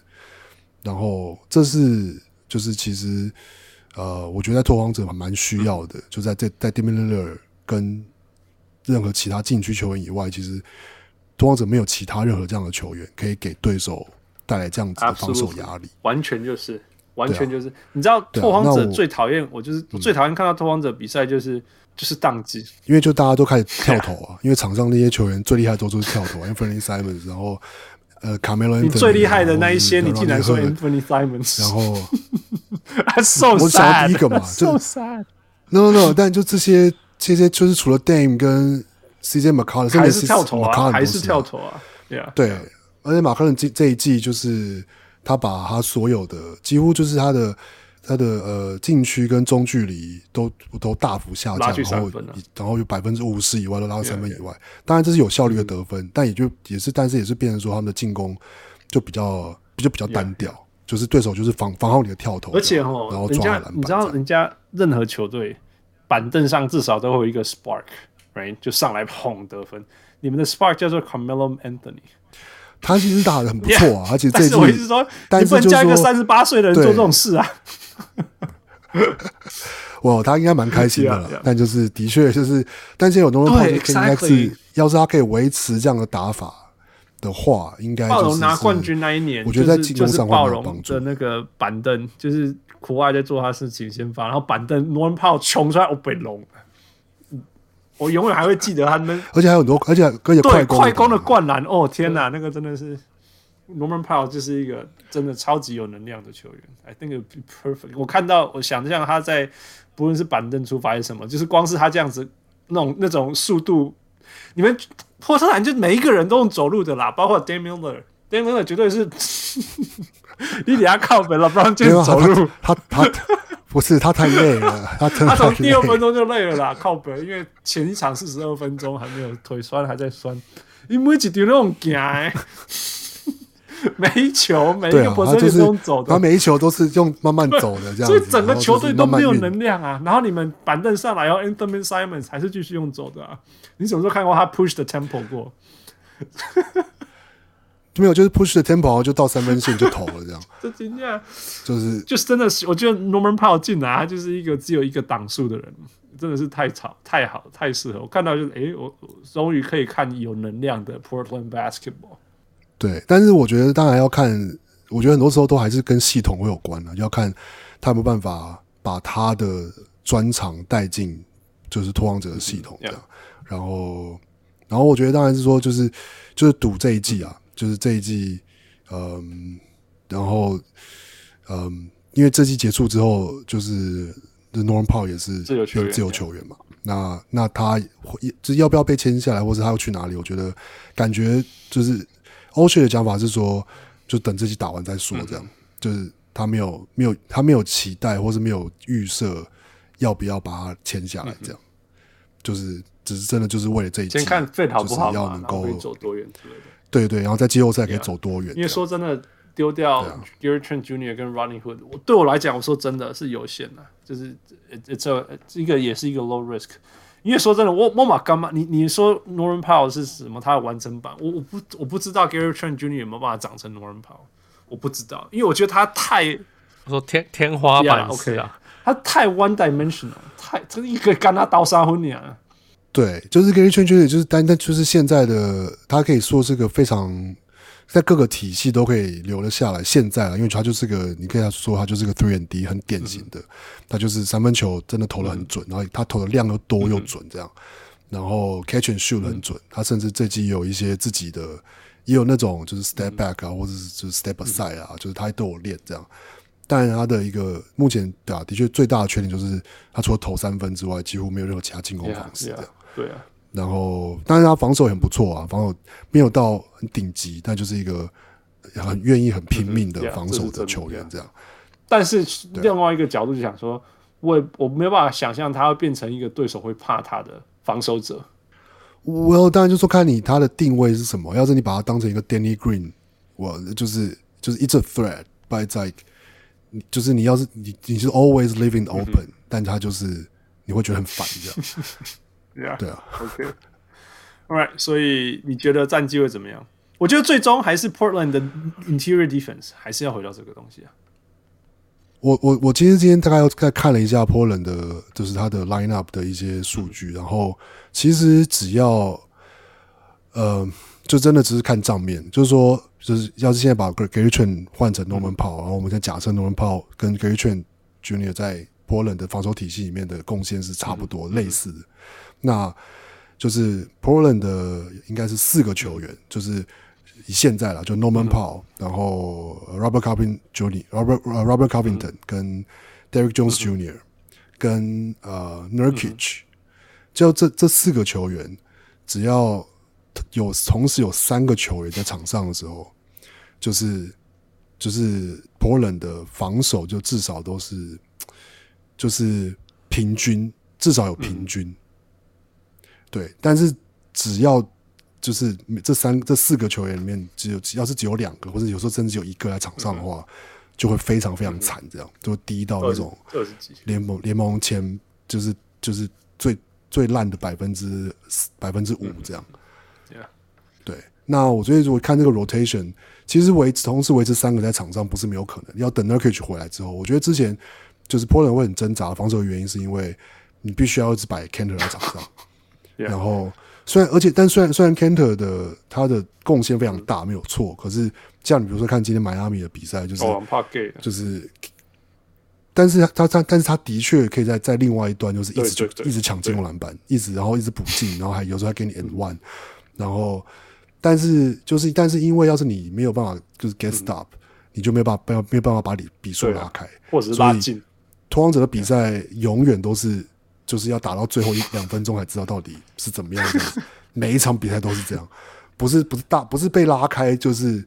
然后，这是就是其实。呃，我觉得在拓荒者蛮需要的，就在这在 Damian Lillard 跟任何其他禁区球员以外，其实拓荒者没有其他任何这样的球员可以给对手带来这样子的防守压力。完全就是，完全就是，啊、你知道拓荒者最讨厌，我就是我最讨厌看到拓荒者比赛就是就是宕机，因为就大家都开始跳投啊，因为场上那些球员最厉害都是跳投，Anthony Simons，然后。呃，卡梅伦，你最厉害的那一些，你竟然说 Anthony Simons，然后 我想要第一个嘛，就 no no，但就这些这些，就是除了 Dame 跟 CJ McCollum，还是跳投啊，还是跳投啊，对啊，对，而且马克伦这这一季就是他把他所有的几乎就是他的。他的呃禁区跟中距离都都大幅下降，然后然后有百分之五十以外都拉到三分以外。当然这是有效率的得分，但也就也是，但是也是变成说他们的进攻就比较就比较单调，就是对手就是防防好你的跳投，而且哦，然后抓篮板。你知道人家任何球队板凳上至少都会有一个 spark，right？就上来捧得分。你们的 spark 叫做 Carmelo Anthony。他其实打的很不错啊，而且这次我一直说，你不能叫一个三十八岁的人做这种事啊。哇，他应该蛮开心的了，但就是的确就是，但是有东西应该是，要是他可以维持这样的打法的话，应该暴龙拿冠军那一年，我觉得在进攻上会有帮助。的那个板凳就是苦外在做他事情先发，然后板凳 Norman Powell 冲出来，我被龙。我永远还会记得他们，而且还有很多，而且而且快快攻的灌篮，哦天哪，那个真的是 Norman Powell 就是一个真的超级有能量的球员，I think it be perfect。我看到，我想象他在不论是板凳出发还是什么，就是光是他这样子那种那种速度，你们波特兰就每一个人都用走路的啦，包括 Damian Lillard，Damian Lillard 绝对是 你等下靠北了，不然就是走路，他他。他不是他太累了，他他从第二分钟就累了啦，靠北，因为前一场四十二分钟还没有腿酸，还在酸，因为一丢那种夹，每一球每一个波都是用走的，他每一球都是用慢慢走的这样，所以整个球队都没有能量啊。然后你们板凳上来，然后 Anthony Simons 还是继续用走的啊。你什么时候看过他 push the tempo 过？没有，就是 push the tempo 就到三分线就投了这样。这今天就是就是真的是，我觉得 Norman Powell 进来，他就是一个只有一个档数的人，真的是太吵太好太适合。我看到就是，哎，我终于可以看有能量的 Portland Basketball。对，但是我觉得当然要看，我觉得很多时候都还是跟系统会有关的，要看他有没有办法把他的专长带进就是拓荒者的系统这样。然后，然后我觉得当然是说，就是就是赌这一季啊。就是这一季，嗯，然后，嗯，因为这季结束之后，就是 Norman Powell 也是自由球员，自由球员嘛。那那他就是要不要被签下来，或者他要去哪里？我觉得感觉就是 Oshie 的讲法是说，就等这季打完再说，这样。嗯、就是他没有没有他没有期待，或是没有预设要不要把它签下来，这样。嗯、就是只是真的就是为了这一季，先看 fit 好不好，要能够走多远之类的。对对，然后在季后赛可以走多远？因为说真的，丢掉对啊 Gary Trent Jr. 跟 Hood，我对我来讲，我说真的是有限的，就是这这一个也是一个 low risk。因为说真的，我我马干嘛？你你说 Norman Powell 是什么？他的完整版，我我不我不知道 Gary Trent Jr. 有没有办法长成 Norman Powell，我不知道，因为我觉得他太我说天天花板是啊，他太 one dimensional，太这一个干他刀杀昏你啊！对，就是 Gary Trent Jr. 就是单单就是现在的他可以说是个非常在各个体系都可以留了下来。现在啊，因为他就是个你可以说他就是个 three and D 很典型的，他就是三分球真的投的很准，然后他投的量又多又准这样，然后 catch and shoot 很准，他甚至这季有一些自己的也有那种就是 step back 啊，或者是就是 step aside 啊，就是他都有练这样。但他的一个目前对啊，的确最大的缺点就是他除了投三分之外，几乎没有任何其他进攻方式这样。对啊，然后，但是他防守很不错啊，防守没有到很顶级，但就是一个很愿意、很拼命的防守的球员这样。但是另外一个角度就想说，我我没有办法想象他会变成一个对手会怕他的防守者。我当然就说看你他的定位是什么。要是你把他当成一个 Danny Green，我就是就是 It's a threat，but it's like 就是你要是你你是 always living open，、嗯、但他就是你会觉得很烦这样。Yeah, 对啊，OK，All right，所以你觉得战绩会怎么样？我觉得最终还是 Portland 的 Interior Defense 还是要回到这个东西啊。我我我其实今天大概又再看了一下 Portland 的，就是他的 Lineup 的一些数据，然后其实只要呃，就真的只是看账面，就是说，就是要是现在把 Gary Trent 换成 Norman Powell，、嗯、然后我们再假设 Norman Powell 跟 Gary Trent Jr. 在 Portland 的防守体系里面的贡献是差不多、嗯、类似的。那就是 Portland 的应该是四个球员，就是以现在了，就 Norman Powell，、嗯、然后 Robert Covington Jr.，Robert Robert Covington、嗯、跟 Derrick Jones Jr.、嗯、跟呃 Nurkic，、嗯、就这这四个球员，只要有同时有三个球员在场上的时候，就是就是 Portland 的防守就至少都是就是平均，至少有平均。嗯对，但是只要就是这三这四个球员里面，只有只要是只有两个，或者有时候甚至只有一个在场上的话，嗯、就会非常非常惨，这样、嗯、就会低到那种联盟联盟前就是就是最最烂的百分之百分之五这样。对、那我觉得如果看这个 rotation，其实维持同时维持三个在场上不是没有可能，要等 Nurkic 回来之后，我觉得之前就是 Portland 会很挣扎防守的原因，是因为你必须要一直摆 Kanter 在场上。然后，虽然而且，但虽然虽然 Kanter 的他的贡献非常大，没有错。可是，像你比如说看今天迈阿密的比赛，就是就是，但是他他但是他的确可以在在另外一端，就是一直一直抢进攻篮板，一直然后一直补进，然后还有时候还给你 and one，然后，但是就是但是因为要是你没有办法就是 get stop，你就没有办法没有没有办法把你比数拉开，或者是拉近。拓荒者的比赛永远都是。就是要打到最后一两分钟才知道到底是怎么样的，每一场比赛都是这样，不是不是大不是被拉开，就是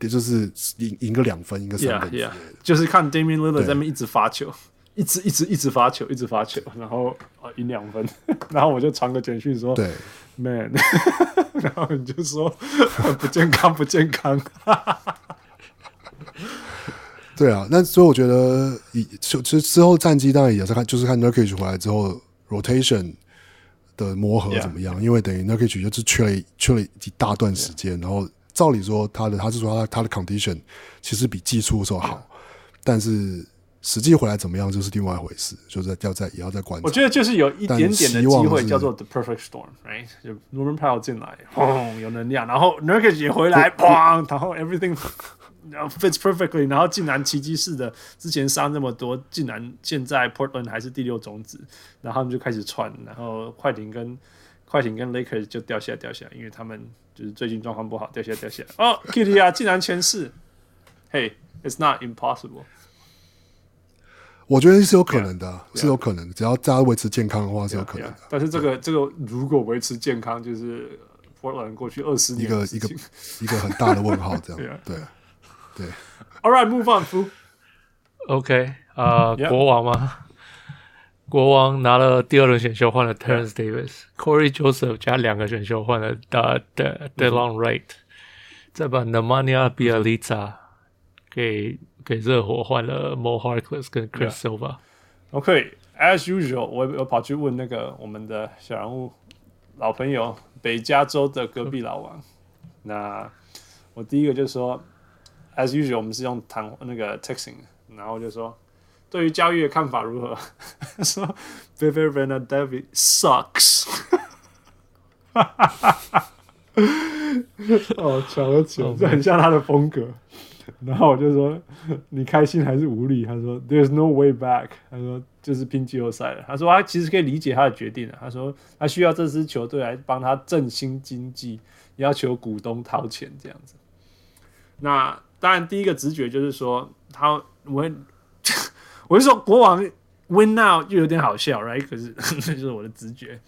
也就是赢赢个两分，赢个三分，yeah, yeah. 就是看 Damian Lillard 在那边一直发球，一直一直一直发球，一直发球，然后啊赢两分，然后我就传个简讯说，对，Man，然后你就说不健康不健康。对啊，那所以我觉得，以就其实之后战绩当然也是看，就是看 Nurkic 回来之后 rotation 的磨合怎么样因为等于 Nurkic 就是缺了缺了一大段时间.然后照理说他的他是说他他的 condition 其实比季初的时候好.但是实际回来怎么样就是另外一回事，就是要再也要再观察。我觉得就是有一点点的机会叫做 the perfect storm，right？就 Norman Powell 进来，砰，有能量，然后 Nurkic 也回来，砰，然后 everything。然后 fits perfectly，然后竟然奇迹似的，之前杀那么多，竟然现在 Portland 还是第六种子，然后他们就开始串，然后快艇跟快艇跟 Lakers 就掉下来掉下来，因为他们就是最近状况不好，掉下来掉下来。哦，Kitty 啊，竟然前四，Hey，it's not impossible。我觉得是有可能的，yeah, 是有可能的，只要大家维持健康的话是有可能的。Yeah, yeah. 但是这个这个如果维持健康，就是 Portland 过去二十年一个一个一个很大的问号，这样 yeah. 对。对，All right，move on，OK，啊，国王吗？国王拿了第二轮选秀换了 Terence Davis，Corey Joseph 加两个选秀换了 The The Delon Wright，再把 Nemanja Bjelica 给给热火换了 Mo Harkless 跟 Chris Silva。OK，as usual，我我跑去问那个我们的小人物老朋友北加州的隔壁老王。那我第一个就说，as usual，我们是用谈那个 texting，然后就说对于交易的看法如何？说 Vivier Vanderbilt sucks。哦，巧了巧，这很像他的风格。然后我就说：“你开心还是无力？”他说：“There's no way back。”他说：“就是拼季后赛了。”他说：“他其实可以理解他的决定了。”他说：“他需要这支球队来帮他振兴经济，要求股东掏钱这样子。”那当然，第一个直觉就是说他我 我是说国王 win now 就有点好笑，right？可是 这就是我的直觉。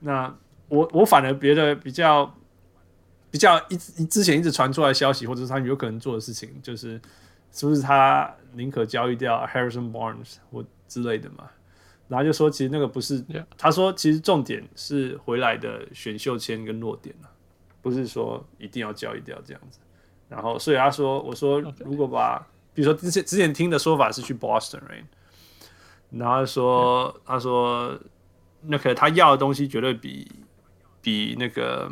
那我我反而别的比较。比较一之前一直传出来消息，或者是他有可能做的事情，就是是不是他宁可交易掉 Harrison Barnes 或之类的嘛？然后就说其实那个不是.他说其实重点是回来的选秀签跟落点，不是说一定要交易掉这样子。然后所以他说，我说如果把比如说之前之前听的说法是去 Boston，right？然后说他说那个他要的东西绝对比比那个。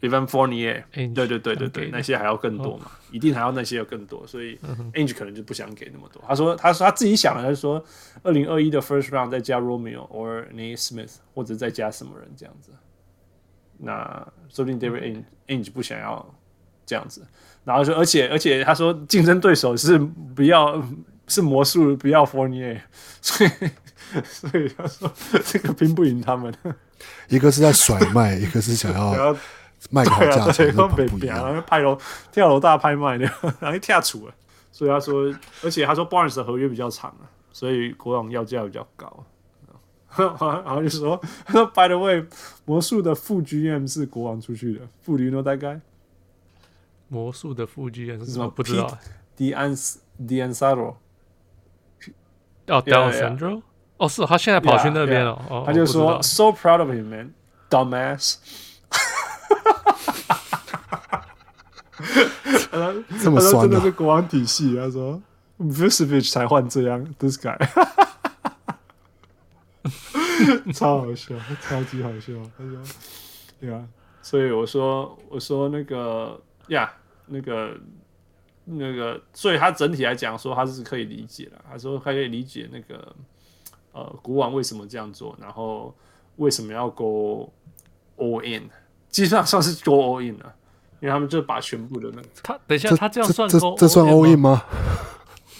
Evan Fournier，对对对对对，那些还要更多嘛，一定还要那些要更多，所以 Ainge 可能就不想给那么多。他说，他说他自己想的，他说二零二一的 First Round 再加 Romeo or Nate Smith，或者再加什么人这样子。那说不定 David Ainge 不想要这样子，然后说，而且而且他说竞争对手是不要是魔术不要 Fournier，所以所以他说这个拼不赢他们。一个是在甩卖，一个是想要。卖高价钱都不一样，拍楼跳楼大拍卖的，然后一跳出了，所以他说，而且他说 Barnes 的合约比较长啊，所以国王要价比较高。然后就说，他说 By the way，魔术的副 GM 是国王出去的，副理诺大概。魔术的副 GM 是什么？不知道。D'Angelo。哦，D'Angelo。哦，是，他现在跑去那边了。他就说，So proud of him, man, dumbass。这么酸、啊、真的是国王体系。他说，Vucevic 才换这样，This guy，超好笑，超级好笑。他说，对啊，所以我说，我说那个呀，那个那个，所以他整体来讲说，他是可以理解的。他说，他可以理解那个呃，国王为什么这样做，然后为什么要 go all in，基本上算是 go all in 了。因为他们就把全部的那个，他等一下，他这样算这这，这算 all in 吗？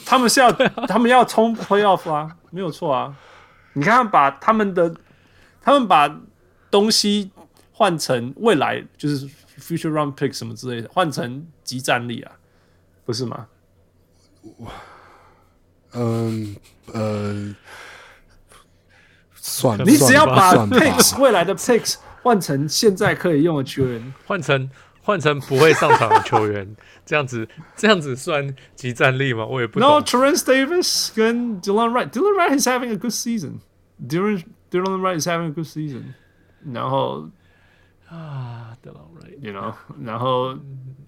他们是要他们要冲 playoff 啊，没有错啊。你看，把他们的他们把东西换成未来就是 future round pick 什么之类的，换成集战力啊，不是吗？嗯呃，算了，你只要把 picks 未来的 picks 换成现在可以用的球员，换成。换成不会上场的球员，这样子这样子算集战力吗？我也不懂。No, Terence Davis 跟 Dylan Wright, Dylan Wright is having a good season. Dylan Dylan Wright is having a good season. 然后啊，Delon Wright，you know，然后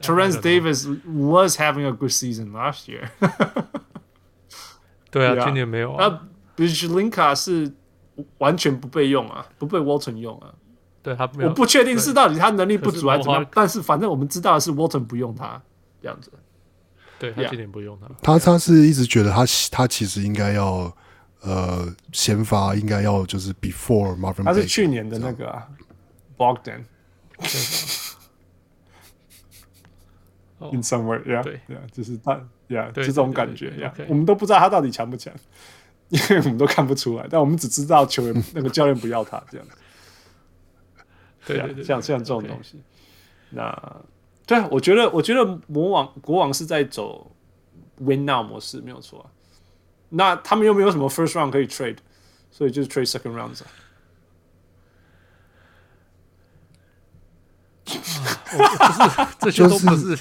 Terence Davis was having a good season last year. 对啊，今年没有啊。那 Pelinka 是完全不被用啊，不被 Walton 用啊。对他没有，我不确定是到底他能力不足还是怎么样，但是反正我们知道的是 Walton 不用他这样子。对他今年不用他，他他是一直觉得他他其实应该要呃先发，应该要就是 before Marvin。他是去年的那个、啊、Bogdan。In somewhere, yeah, 对，yeah，就是他，yeah，就这种感觉，yeah，我们都不知道他到底强不强，因为我们都看不出来，但我们只知道球员那个教练不要他这样子。对啊，像像这种东西，那对啊，我觉得我觉得魔王国王是在走 win now 模式，没有错啊。那他们又没有什么 first round 可以 trade，所以就是 trade second rounds 啊。这些都不是，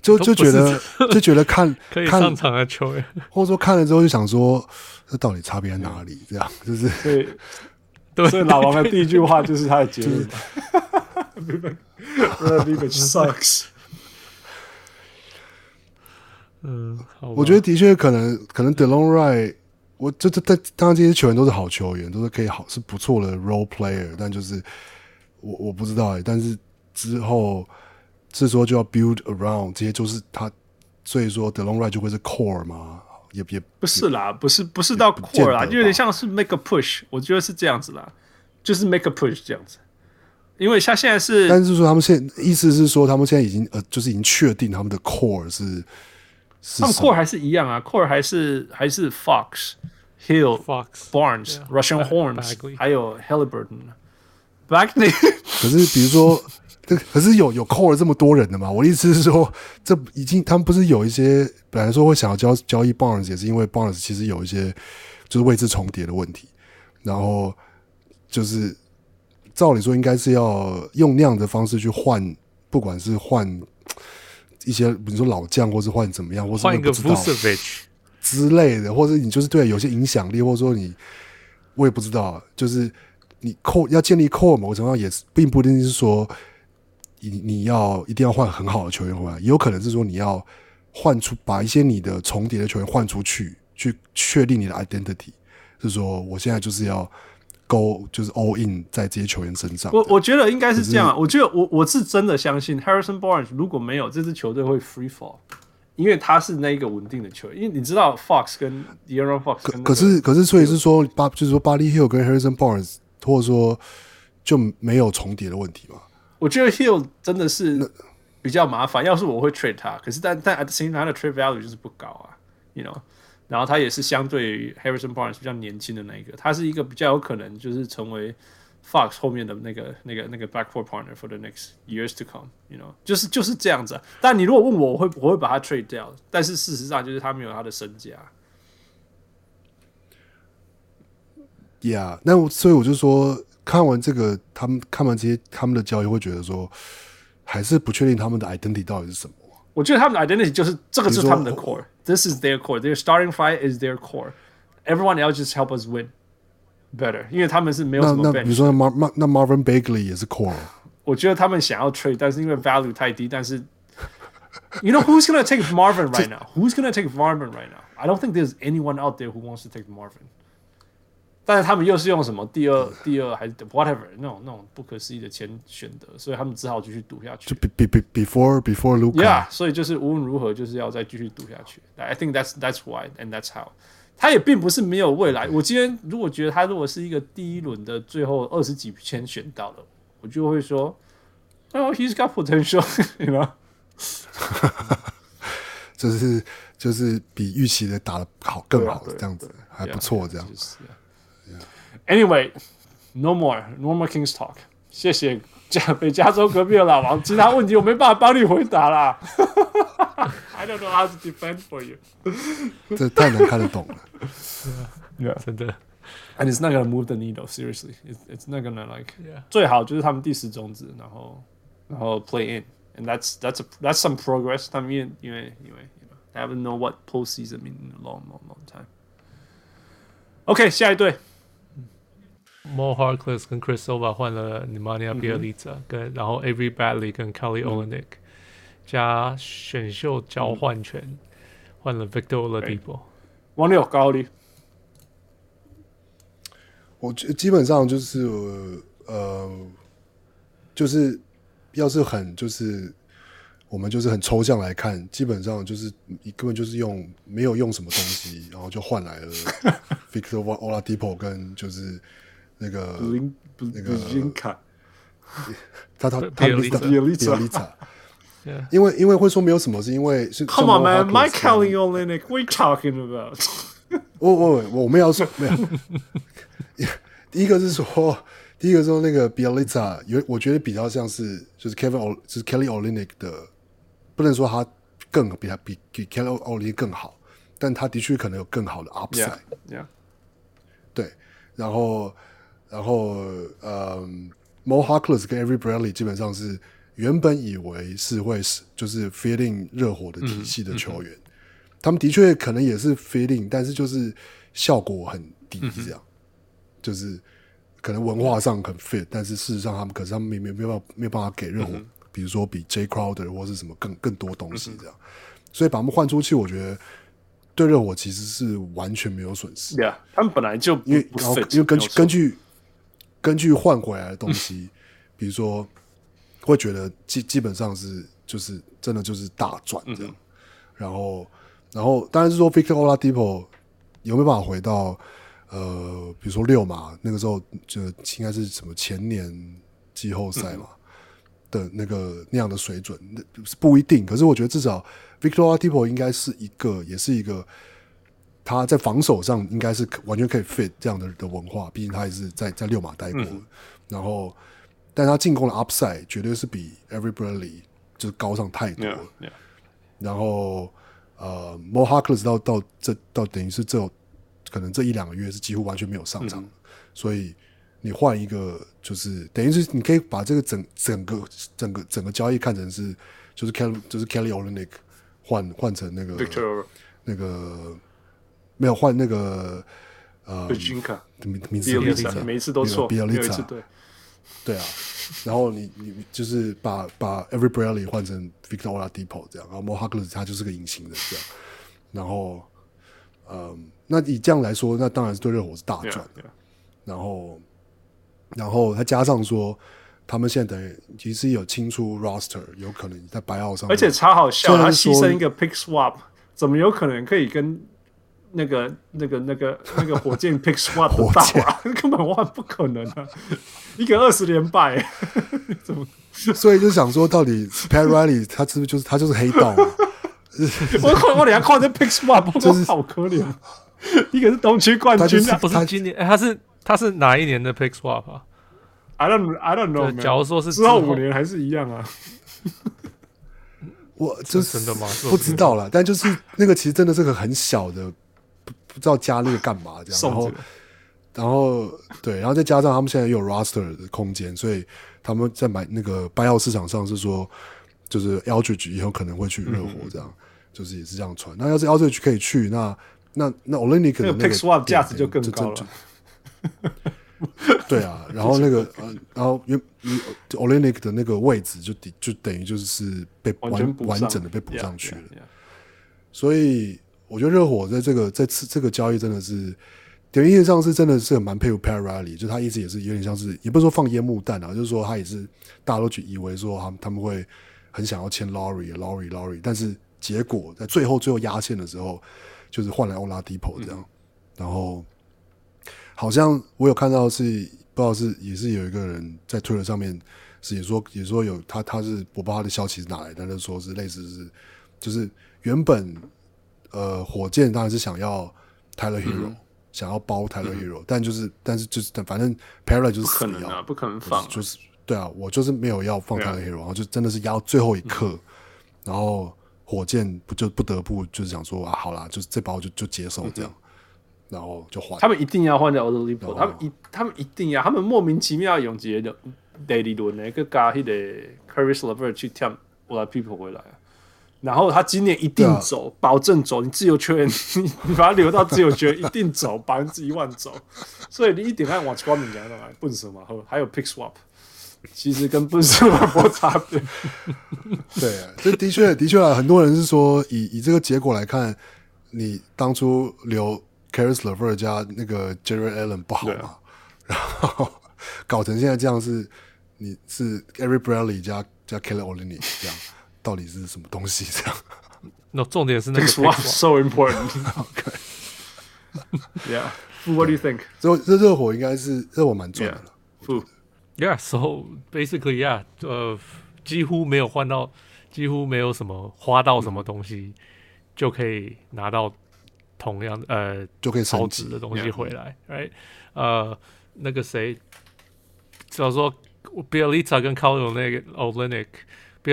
就就觉得就觉得看 可以上场的球员，或者说看了之后就想说，这到底差别在哪里？这样就是对。所以老王的第一句话就是他的结论。Vivek sucks。嗯，我觉得的确可能可能 Delon Wright，我这这这当然这些球员都是好球员，都是可以好是不错的 role player，但就是我我不知道哎，但是之后是说就要 build around 这些，就是他，所以说 Delon Wright 就会是 core 吗？也也不是啦，不是不是到 core 啦，就有点像是 make a push，我觉得是这样子啦，就是 make a push 这样子。因为他现在是，但是说他们现在意思是说他们现在已经呃，就是已经确定他们的 core 是，是他们 core 还是一样啊，core 还是还是 Fox、Hill、Fox、Barnes、Yeah, Russian Horns，还有 Halliburton、Bagley。可是比如说，这可是有有扣了这么多人的嘛？我的意思是说，这已经他们不是有一些本来说会想要交交易 Barnes，也是因为 Barnes 其实有一些就是位置重叠的问题，然后就是。照理说，应该是要用那样的方式去换，不管是换一些，比如说老将，或是换怎么样，或是换一个不知道 Vucevic 之类的，或者你就是对有些影响力，或者说你我也不知道，就是你扣要建立扣某程度上也，并不一定是说你你要一定要换很好的球员回来，也有可能是说你要换出把一些你的重叠的球员换出去，去确定你的 identity，就是说我现在就是要。Go 就是 all in 在这些球员身上。我我觉得应该是这样。我觉得我我是真的相信 Harrison Barnes 如果没有这支球队会 free fall，因为他是那一个稳定的球员。因为你知道 Fox 跟 De'Aaron Fox 可可是可是所以是说巴就是说 Buddy Hield 跟 Harrison Barnes 或者说就没有重叠的问题嘛？我觉得 Hield 真的是比较麻烦。要是我会 trade 他，可是但但 at the same time 他的 trade value 就是不高啊，you know。然后他也是相对于 Harrison Barnes 比较年轻的那一个，他是一个比较有可能就是成为 Fox 后面的那个那个那个 backcourt partner for the next years to come，you know，就是就是这样子啊。但你如果问我，我会我会把他 trade 掉，但是事实上就是他没有他的身价。Yeah，那所以我就说，看完这个，他们看完这些他们的交易，会觉得说，还是不确定他们的 identity 到底是什么。我觉得他们的 identity 就是这个，就是他们的 core。This is their core. Their starting five is their core. Everyone else just help us win better. 因为他们是没有什么 bench。那比如说 Mar 那 Marvin Bagley 也是 core。我觉得他们想要 trade，但是因为 value 太低。但是，You know who's gonna take Marvin right now? Who's gonna take Marvin right now? I don't think there's anyone out there who wants to take Marvin. 但是他们又是用什么第二、第二还是 whatever 那种那种不可思议的钱选择，所以他们只好继续赌下去。就 be be before before Luka。Yeah，所以就是无论如何就是要再继续赌下去。I think that's that's why and that's how。他也并不是没有未来。我今天如果觉得他如果是一个第一轮的最后二十几签选到了，我就会说，Oh, he's got potential，you know？就是就是比预期的打的好更好，这样子还不错，这样子。Anyway, no more, no more Kings talk。谢谢加北加州隔壁的老王，其他问题我没办法帮你回答啦。 I don't know how to defend for you。这太难看得懂了。 Yeah，真的。And it's not gonna move the needle. Seriously, it's it's not gonna like. Yeah. 最好就是他们第十种子，然后然后 play in, and that's that's a that's some progress. 他们因为因为因为 you know they haven't know what postseason mean in a long long long time. OK，下一队。 Mo Harkless 跟 Chris Silva 换了 Nemanja Bjelica，跟然后 Avery Bradley 跟 Kelly Olynyk 加选秀交换权换了 Victor Oladipo。王六高力，我觉基本上就是呃，就是要是很就是我们就是很抽象来看，基本上就是你根本就是用没有用什么东西，然后就换来了 Victor Oladipo 跟就是。那个那个他他他比尔比尔利萨，因为因为会说没有什么，是因为是。Come on man, Mike Kelly Olynyk, are talking about？我我我们要说没有。第一个是说，第一个说那个比尔利萨有，我觉得比较像是就是 Kevin O，就是 Kelly Olynyk 的，不能说他更比他比比 Kelly Olynyk 更好，但他的确可能有更好的 upside。Yeah，对，然后。然后，嗯，Mo Harkless 跟 Every Bradley 基本上是原本以为是会是就是 feeling 热火的体系的球员，他们的确可能也是 feeling，但是就是效果很低，这样，嗯、就是可能文化上很 fit，但是事实上他们可是他们没没没有办法没有办法给热火，嗯、比如说比 Jay Crowder 或是什么更更多东西这样。所以把他们换出去，我觉得对热火其实是完全没有损失。对啊，他们本来就因为然后因为根据根据根据换回来的东西，嗯、比如说会觉得基基本上是就是真的就是大赚这样，嗯、然后然后当然是说 Victor Oladipo 有没有办法回到呃比如说六码那个时候就应该是什么前年季后赛嘛。嗯的那个那样的水准，那不一定。可是我觉得至少 Victor Oladipo 应该是一个，也是一个他在防守上应该是完全可以 fit 这样的的文化。毕竟他也是在在六马待过，嗯、然后但他进攻的 upside 绝对是比 Every Bradley 就是高上太多。Yeah, yeah. 然后呃，Mo Harkless 到到这到等于是这可能这一两个月是几乎完全没有上场，嗯、所以。你换一个，就是等于是你可以把这个整整个整个整个交易看成是，就是 Kelly 就是 Kelly Olynyk 换换成那个 Victor 那个没有换那个呃名名字每一次都错，比尔利查对。对啊，然后你你就是把把 Every Bradley 换成 Victor Oladipo 这样，然后 Mo Harkless 他就是个隐形的这样，然后嗯，那以这样来说，那当然是对热火是大赚的，yeah, yeah. 然后。然后他加上说，他们现在等于其实有清出 roster，有可能在白奥上，而且超好笑，他牺牲一个 pick swap，怎么有可能可以跟那个那个那个那个火箭 pick swap 打啊？根本万不可能啊！一个二十连败，怎么？所以就想说，到底 Pat Riley 他是不是就是他就是黑道？我我等下看这 pick swap，就是好可怜。一个是东区冠军，不是今年，哎，他是。他是哪一年的 pick swap 啊？I don't I don't know。假如说是之后五年还是一样啊？我就是真的吗？不知道了，但就是那个其实真的是个很小的，不不知道加那个干嘛这样。然后然后对，然后再加上他们现在有 roster 的空间，所以他们在买那个 buyout 市场上是说，就是 Aldridge 以后可能会去热火这样，就是也是这样传。那要是 Aldridge 可以去，那那那 Olynyk 可能那个 pick swap 价值就更高了。对啊，然后那个 呃，然后因为 Olynyk 的那个位置就等就等于就是被完完整的被补上去了，所以我觉得热火在这个在次这个交易真的是，点意义上是真的是很蛮佩服 Pat Riley，就他一直也是有点像是也不是说放烟幕弹啊，就是说他也是大家都去以为说他们他们会很想要签 Lowry，但是结果在最后最后压线的时候，就是换来 Oladipo 这样，嗯、然后。好像我有看到是不知道是也是有一个人在推特上面是也说也说有他他是我不知道他的消息是哪来，但是说是类似是就是原本呃火箭当然是想要 Tyler Hero、嗯、想要包 Tyler Hero，、嗯、但就是但是就是反正 Para 就是死要不可能啊不可能放、啊。就是，对啊我就是没有要放 Tyler Hero，、啊、然后就真的是压到最后一刻，嗯、然后火箭不就不得不就是想说啊好啦，就是这包就就接受这样。嗯然后就换，他们一定要换掉 Oladipo，他们一他们一定要，他们莫名其妙用这个 Daily 轮那个加那个 Caris LeVert 去跳 Oladipo 回来，然后他今年一定走，保证走，你自由球员，你 你把他留到自由球员 一定走，百分之一万走，所以你一点看往光明讲的来，笨什么？还有 Pick Swap，其实跟笨什么没差别。对啊，这的确的确啊，很多人是说以以这个结果来看，你当初留。Caris LeVert 加那个 Jarrett Allen 不好嘛？啊、然后搞成现在这样是，你是 Every Bradley 加加 Kelly Olynyk 这样，到底是什么东西？这样？那、no, 重点是那个 so important。Yeah，what do you think？这这热火应该是热火蛮赚的了。Yeah，so basically yeah，呃，几乎没有换到，几乎没有什么花到什么东西，嗯、就可以拿到。同样的呃，就可以超值的东西回来，right？呃，那个谁，假如说 Bjelica 跟 Kelly 那个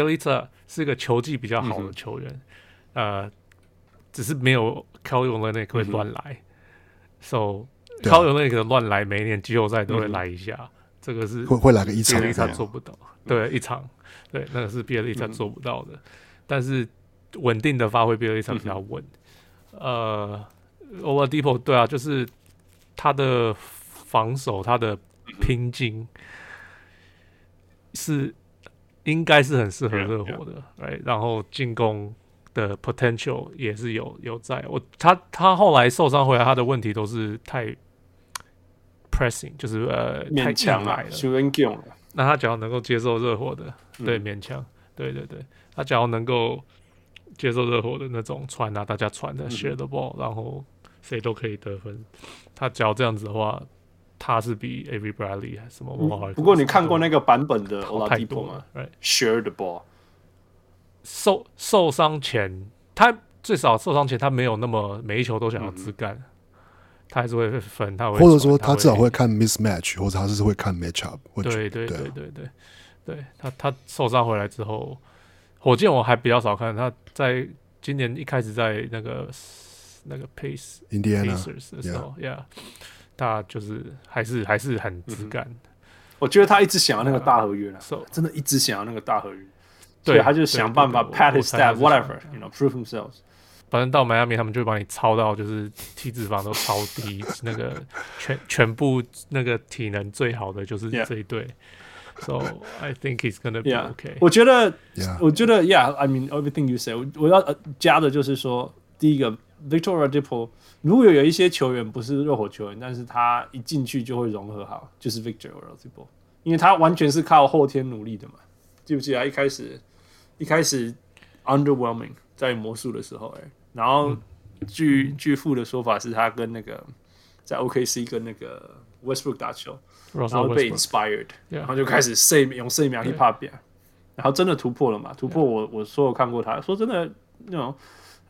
Olynyk，Bjelica 是个球技比较好的球员，嗯、呃，只是没有 Kelly Olynyk 会乱来、嗯、，so Kelly Olynyk 乱来，每一年季后赛都会来一下，嗯、这个是会会来个一场，Bjelica 做不到，对，一场，对，那个是 Bjelica 做不到的，嗯、但是稳定的发挥 Bjelica 比较稳。嗯呃，Overdepo 对啊，就是他的防守，他的拼劲是应该是很适合热火的，哎，然后进攻的 potential 也是有有在。我他他后来受伤回来，他的问题都是太 pressing，就是呃勉强来了。那他只要能够接受热火的，对，勉强，对对对，他只要能够接受热火的那种传啊，大家传的 share the ball，然后谁都可以得分。他只要这样子的话，他是比 Avery Bradley 还是什么？不过你看过那个版本的 Oladipo 吗？Share the ball。受受伤前，他最少受伤前，他没有那么每一球都想要自干，他还是会分，他会或者说他至少会看 mismatch，或者他是会看 matchup。对对对对对，对他他受伤回来之后，火箭我还比较少看，他在今年一开始在那个那个 Pace Indiana 的时候，Yeah，他就是还是还是很自干。我觉得他一直想要那个大合约了，真的一直想要那个大合约。对，他就想办法 pat his stat，whatever，you know，prove themselves。反正到迈阿密，他们就会把你操到就是体脂肪都超低，那个全全部那个体能最好的就是这一队。So I think he's gonna be okay。我觉得，我觉得，Yeah，I mean everything you say。我我要加的就是说，第一个，Victor Oladipo，如果有一些球员不是热火球员，但是他一进去就会融合好，就是 Victor Oladipo，因为他完全是靠后天努力的嘛。记不记得？一开始？一开始 underwhelming 在魔术的时候、欸，哎，然后据据父的说法是他跟那个在 OKC 跟那个 Westbrook 打球，然后被 inspired，然后就开始 say 用 say 秒 hip hop 然后真的突破了嘛？突破我我所有看过他。说真的那种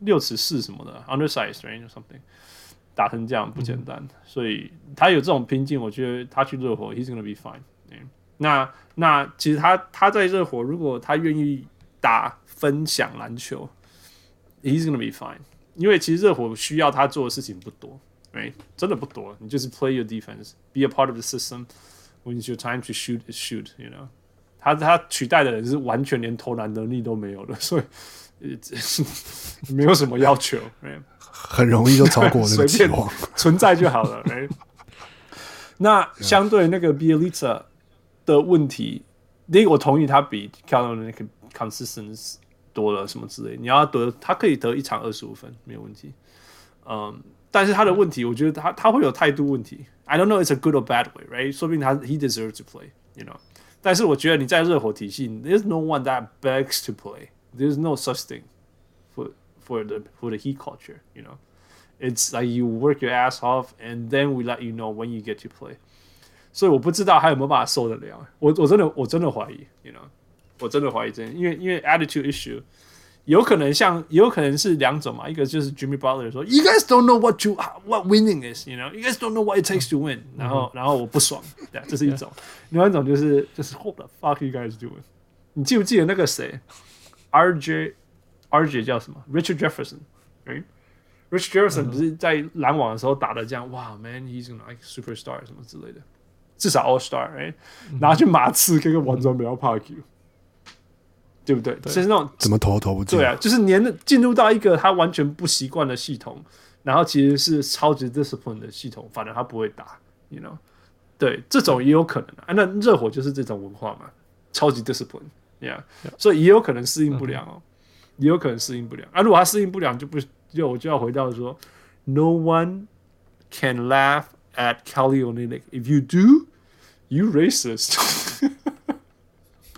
六尺四什么的 undersized range or something 打成这样不简单，所以他有这种拼劲，我觉得他去热火 he's gonna be fine。那那其实他他在热火如果他愿意。打分享篮球，He's gonna be fine。因为其实热火需要他做的事情不多，哎，真的不多。你就是 play your defense，be a part of the system。When it's your time to shoot, shoot，you know。他他取代的人是完全连投篮能力都没有的，所以没有什么要求，很容易就超过那个期望，存在就好了。那相对那个 Bjelica 的问题，第一个我同意他比 Carlo 的那个。Consistency 多了什么之类，你要得他可以得一场二十五分没有问题，嗯，但是他的问题，我觉得他他会有态度问题。I don't know it's a good or bad way, right？说不定他 he deserves to play，you know。但是我觉得你在热火体系，there's no one that begs to play. There's no such thing for for the for the Heat culture，you know。It's like you work your ass off and then we let you know when you get to play。所以我不知道还有没有办法受得了，我我真的我真的怀疑，you know。我真的怀疑这，因为因为 attitude issue 有可能像，有可能是两种嘛，一个就是 Jimmy Butler 说，You guys don't know what you what winning is，you know，you guys don't know what it takes to win，然后然后我不爽，对，这是一种，另外一种就是就是 What the fuck you guys doing？你记不记得那个谁 ，RJ RJ 叫什么？Richard Jefferson，哎，Richard Jefferson 不是在篮网的时候打的这样，哇，man，he's like superstar 什么之类的，至少 All Star，哎，拿去马刺跟个完全不要怕 Q。对不对？其实那种怎么投都投不进。对啊，就是连进入到一个他完全不习惯的系统，然后其实是超级 discipline 的系统，反正他不会打，you know？对，这种也有可能啊。那热火就是这种文化嘛，超级 yeah 所以也有可能适应不了也有可能适应不了啊如果他适应不了就不就我就要回到说 no one can laugh at calio nine if you do you racist.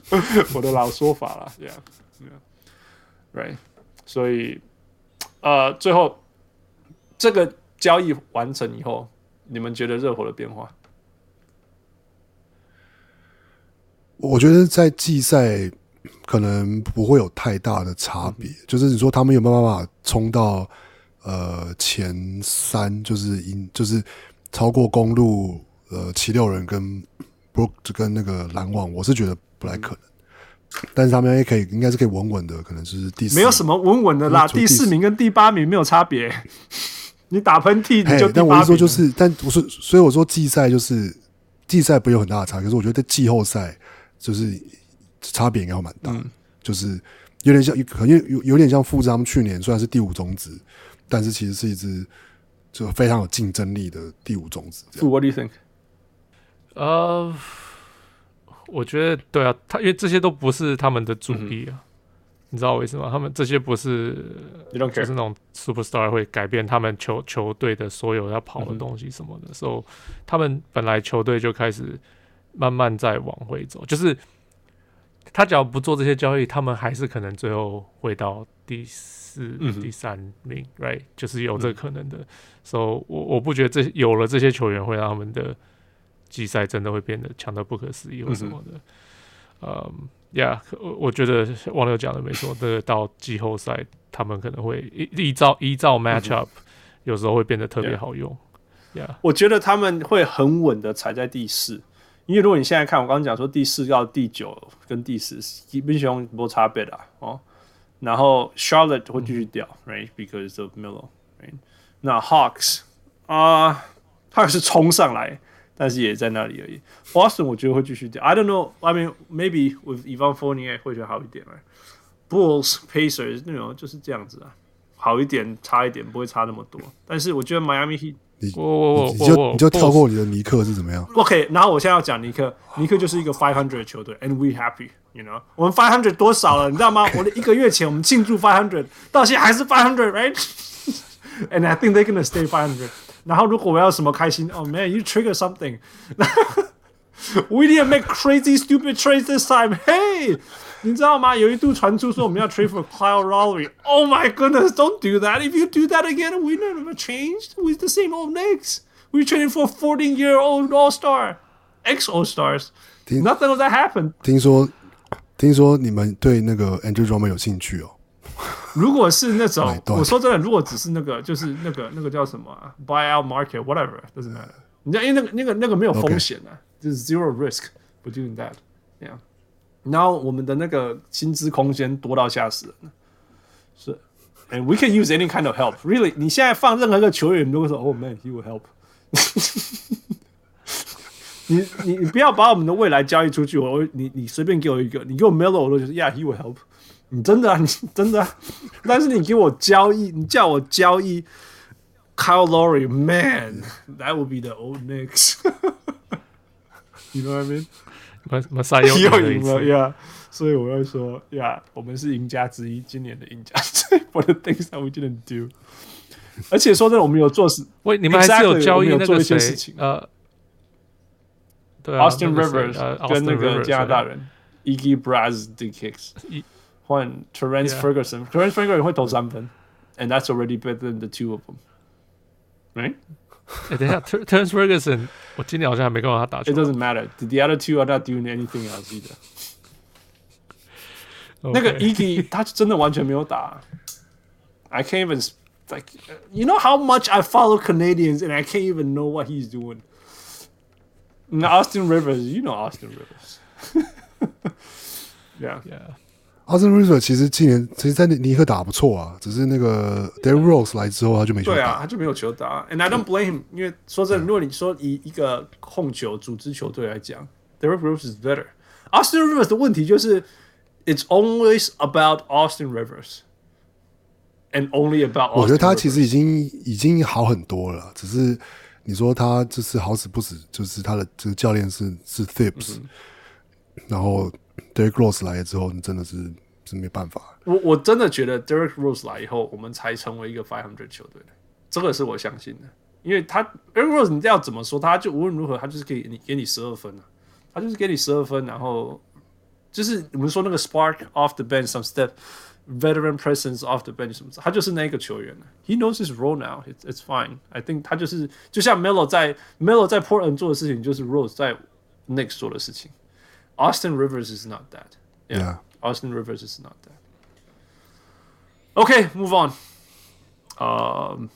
我的老说法了 yeah right 所以呃最后这个交易完成以后你们觉得热火的变化？我觉得在季赛可能不会有太大的差别，嗯、就是你说他们有没有办法冲到呃前三，就是赢，就是超过公路呃七六人跟 Brook 跟那个篮网，我是觉得。不太可能，但是他们也可以，应该是可以稳稳的，可能是第四。没有什么稳稳的啦，第四名跟第八名没有差别。你打喷嚏你就第八名。但我是说，就是，但我说，所以我说季赛就是季赛不会有很大的差，可是我觉得季后赛就是差别应该会蛮大，嗯、就是有点像，可能有有点像复制他们去年虽然是第五种子，但是其实是一支就非常有竞争力的第五种子。What do you think？呃。Uh 我觉得对啊，他因为这些都不是他们的主力啊，你知道我意思吗？他们这些不是就是那种 superstar 会改变他们球球队的所有要跑的东西什么的，所以、mm hmm. so, 他们本来球队就开始慢慢再往回走。就是他只要不做这些交易，他们还是可能最后会到第四、mm hmm. 第三名，right？就是有这个可能的。所以、mm，hmm. so, 我我不觉得这有了这些球员会让他们的季赛真的会变得强到不可思议或什么的，嗯、mm。Hmm. um, 呀，yeah, 我我觉得网友讲的没错，这个到季后赛，他们可能会依依照依照 matchup，、嗯、有时候会变得特别好用。Yeah.，我觉得他们会很稳的踩在第四，因为如果你现在看，我刚刚讲说第四到第九跟第十，基本上没差别的哦。然后 Charlotte 会继续掉、嗯、，right，because of Milo，right 那 Hawks 啊、uh,，他也是冲上来。但是也在那里而已。Boston 我觉得会继续掉。I don't know. I mean, maybe with Evan Fournier 会觉得好一点。Bulls、Pacers 那种就是这样子啊，好一点，差一点，不会差那么多。但是我觉得 Miami Heat，你我我我你就你就跳过你的尼克是怎么样？OK，然后我现在要讲尼克，尼克就是一个 five hundred 球队，and we happy，you know？我们 five hundred 多少了，你知道吗？我的一个月前我们庆祝 five hundred，到现在还是 five hundred，right？And I think they're gonna stay five hundred。然后如果我要什么开心，哦、oh, man，you trigger something。We didn't make crazy stupid trades this time. Hey，你知道吗？有一度传出说我们要 trade for Kyle Lowry. Oh my goodness, don't do that. If you do that again, we never changed. We're the same old Knicks. We're trading for a 14-year-old All-Star, ex-All-Stars. 听 Nothing of that happened. 听说，听说你们对那个 Andre Drummond 有兴趣哦。如果是那种，我说真的，如果只是那个，就是那个那个叫什么、啊、buyout market whatever doesn't matter。你知道，因为那个那个那个没有风险的、啊，Okay. 就是 zero risk for doing that。这样， 然后我们的那个薪资空间多到吓死人。是，and we can use any kind of help。Really，你现在放任何一个球员，都会说，Oh man，he will help 你。你你你不要把我们的未来交易出去，我你你随便给我一个，你给我 Melo，我都觉得 Yeah，he will help。你真的啊，你真的啊，但是你给我交易，你叫我交易 Kyle Lowry，man，that would be the old Knicks。You know what I mean？ 马马赛又赢了，Yeah。所以我要说，Yeah，我们是赢家之一，今年的赢家之一。For the things that we didn't do。而且说真的，我们有做事，喂，你们还是有交易那个事情呃，对，Austin Rivers 跟那个加拿大人 Iggy Brazdeikis。换 Terrence Ferguson，Terrence Ferguson 会投三分，and that's already better than the two of them，right？ 哎，等一下，Terrence Ferguson，我今年好像还没看到他打球。It doesn't matter. The other two are not doing anything else either. 那个 Iggy 他真的完全没有打。I can't even like you know how much I follow Canadians and I can't even know what he's doing. Austin Rivers, you know Austin Rivers. Yeah, yeah. Austin Rivers 其实今年其实，在尼克打不错啊，只是那个 Derrick Rose 来之后，他就没球打。对啊，他就没有球打。And I don't blame him，因为说真的，如果你说以一个控球组织球队来讲，Derrick Rose is better。Austin Rivers 的问题就是，It's always about Austin Rivers and only about。我觉得他其实已经已经好很多了，只是你说他就是好死不死，就是他的这个教练是是 Thibs，然后。Derek Rose 来了之后，你真的是是没办法。我我真的觉得 Derrick Rose 来以后，我们才成为一个500球队的，这个是我相信的。因为他 Derek Rose，你要怎么说，他就无论如何，他就是给你给你十二分啊，他就是给你十二分，然后就是我们说那个 spark off the bench，some step veteran presence off the bench 什么，他就是那个球员。He knows his role now. It's it's fine. I think 他就是就像 Melo 在 Melo 在 Portland 做的事情，就是 Rose 在 Nicks 做的事情。Austin Rivers is not that. Yeah, yeah. Austin Rivers is not that. Okay, move on. 呃、uh,，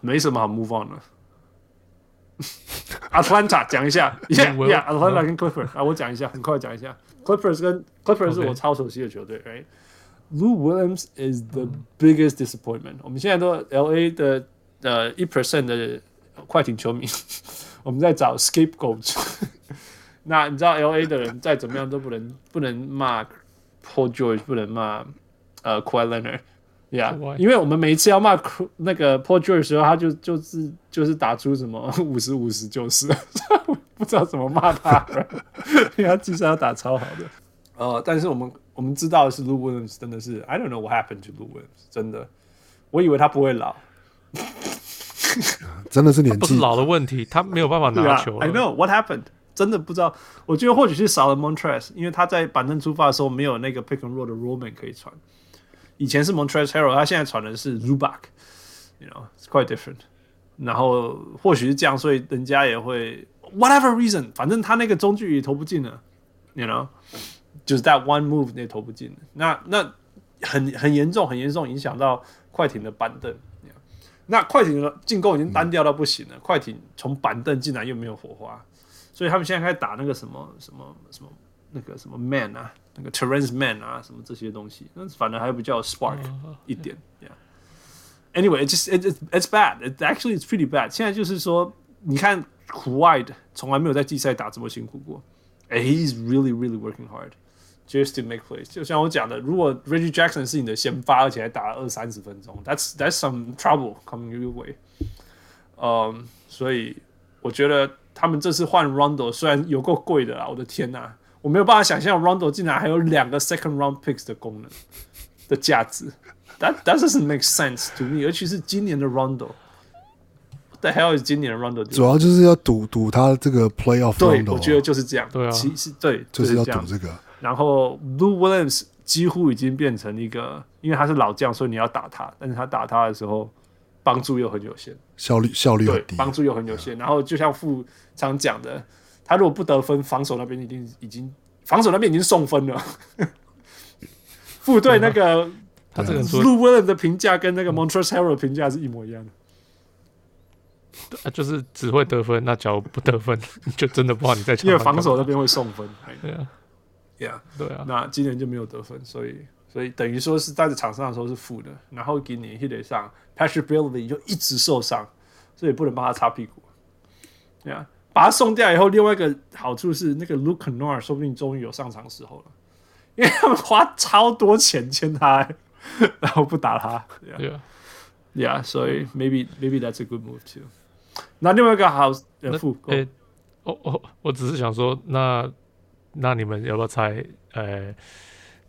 没什么好 move on 的。Atlanta 讲一下，Yeah, yeah, Atlanta 跟 Clippers 啊，我讲一下，很快讲一下。Clippers 跟 Clippers 是我超熟悉的球队 Okay.，Right？Lou Williams is the biggest disappointment。我们现在都 LA 的呃一 percent 的快艇球迷，我们在找 scapegoat。 那你知道 L A 的人再怎么样都不能不能骂 Paul George，不能骂呃 Kawhi Leonard，Yeah，因为我们每一次要骂那个 Paul George 的时候，他就就是就是打出什么五十五十就是，不知道怎么骂他，因 为他技术要打超好的。呃，但是我们我们知道的是 Lou Williams 真的是 I don't know what happened to Lou Williams，真的，我以为他不会老，真的是年纪不是老的问题，他没有办法拿球了。I know what happened，真的不知道。我觉得或许是少了 Montrezl，因为他在板凳出发的时候没有那个 pick and roll 的 Roman 可以传。以前是 Montrezl Harrell，他现在传的是 Zubac，you know，it's quite different。然后或许是这样，所以人家也会 whatever reason，反正他那个中距离投不进了，you know，就是 that one move 那投不进了，那那很很严重，很严重影响到快艇的板凳。那快艇的进攻已经单调到不行了，快艇从板凳竟然又没有火花，所以他们现在开始打那个什么什么什么那个什么 man 啊，那个 Terrence Mann 啊，什么这些东西，那反正还比较 spark 一点。Uh, yeah. Anyway, it's just it, it, it's bad. It actually it's pretty bad. 现在就是说，你看苦外的从来没有在季赛打这么辛苦过，and he's really really working hard just to make plays。就像我讲的，如果 Reggie Jackson 是你的先发，而且还打了二三十分钟，that's that's some trouble coming your way。嗯，所以我觉得 他们这次换 Rondo 虽然有够贵的啦，我的天呐，我没有办法想象 Rondo 竟然还有两个 second round picks 的功能的价值。That that doesn't make sense to me，尤其是今年的 Rondo，What the hell is 今年的 Rondo？主要就是要赌赌他这个 Playoff Rondo，对，我觉得就是这样。对啊，其实对，就是要赌这个。然后 Blue Williams 几乎已经变成一个，因为他是老将，所以你要打他，但是他打他的时候帮助又很有限，效率效率很低，对，帮助又很有限。然后就像副常讲的，他如果不得分，防守那边已经已经防守那边已经送分了。副队那个。他这个 Lou Williams 的评价跟那个 Montrezl Harrell 的评价是一模一样的。啊，就是只会得分，那假如不得分，就真的不好。你在因为防守那边会送分。对啊，Yeah，对啊。那今年就没有得分，所以所以等于说是在这场上的时候是负的。然后给你 hit 上 Patrick Beverley 就一直受伤，所以不能帮他擦屁股。对啊，把他送掉以后，另外一个好处是那个 Luke Kennard 说不定终于有上场时候了，因为他们花超多钱签他。然后不打他，Yeah，Yeah，所以 maybe maybe that's a good move too。那另外一个好，呃，副，诶，我我我只是想说，那那你们要不要猜？呃，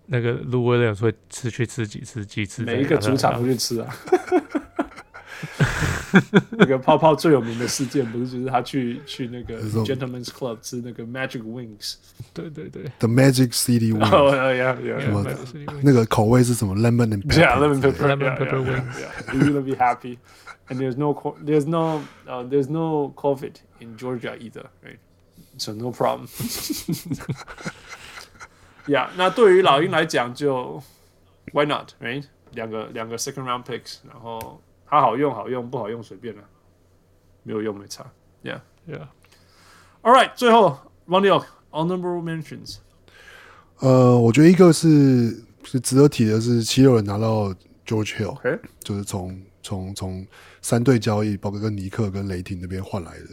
那个 Lou Williams 会吃去吃几次？几次？每一个主场都去吃啊。那个泡泡最有名的事件不是就是他去去那个 Gentlemen's Club 吃那个 Magic Wings？对对对，The Magic City Wings。哦，Yeah Yeah。什么？那个口味是什么？Lemon and pepper，Yeah，Lemon pepper，Lemon pepper wings。You're gonna be happy。And there's no there's no there's no COVID in Georgia either, right? So no problem. Yeah，那对于老鹰来讲就 Why not, right？两个两个 Second Round Picks，然后。它好用好用，不好用随便了，没有用没差。Yeah, yeah. All right，最后 Ronnie o k honorable mentions。呃，我觉得一个是是值得提的是，七六人拿到 George Hill，、okay. 就是从从从三队交易，包括跟尼克跟雷霆那边换来的，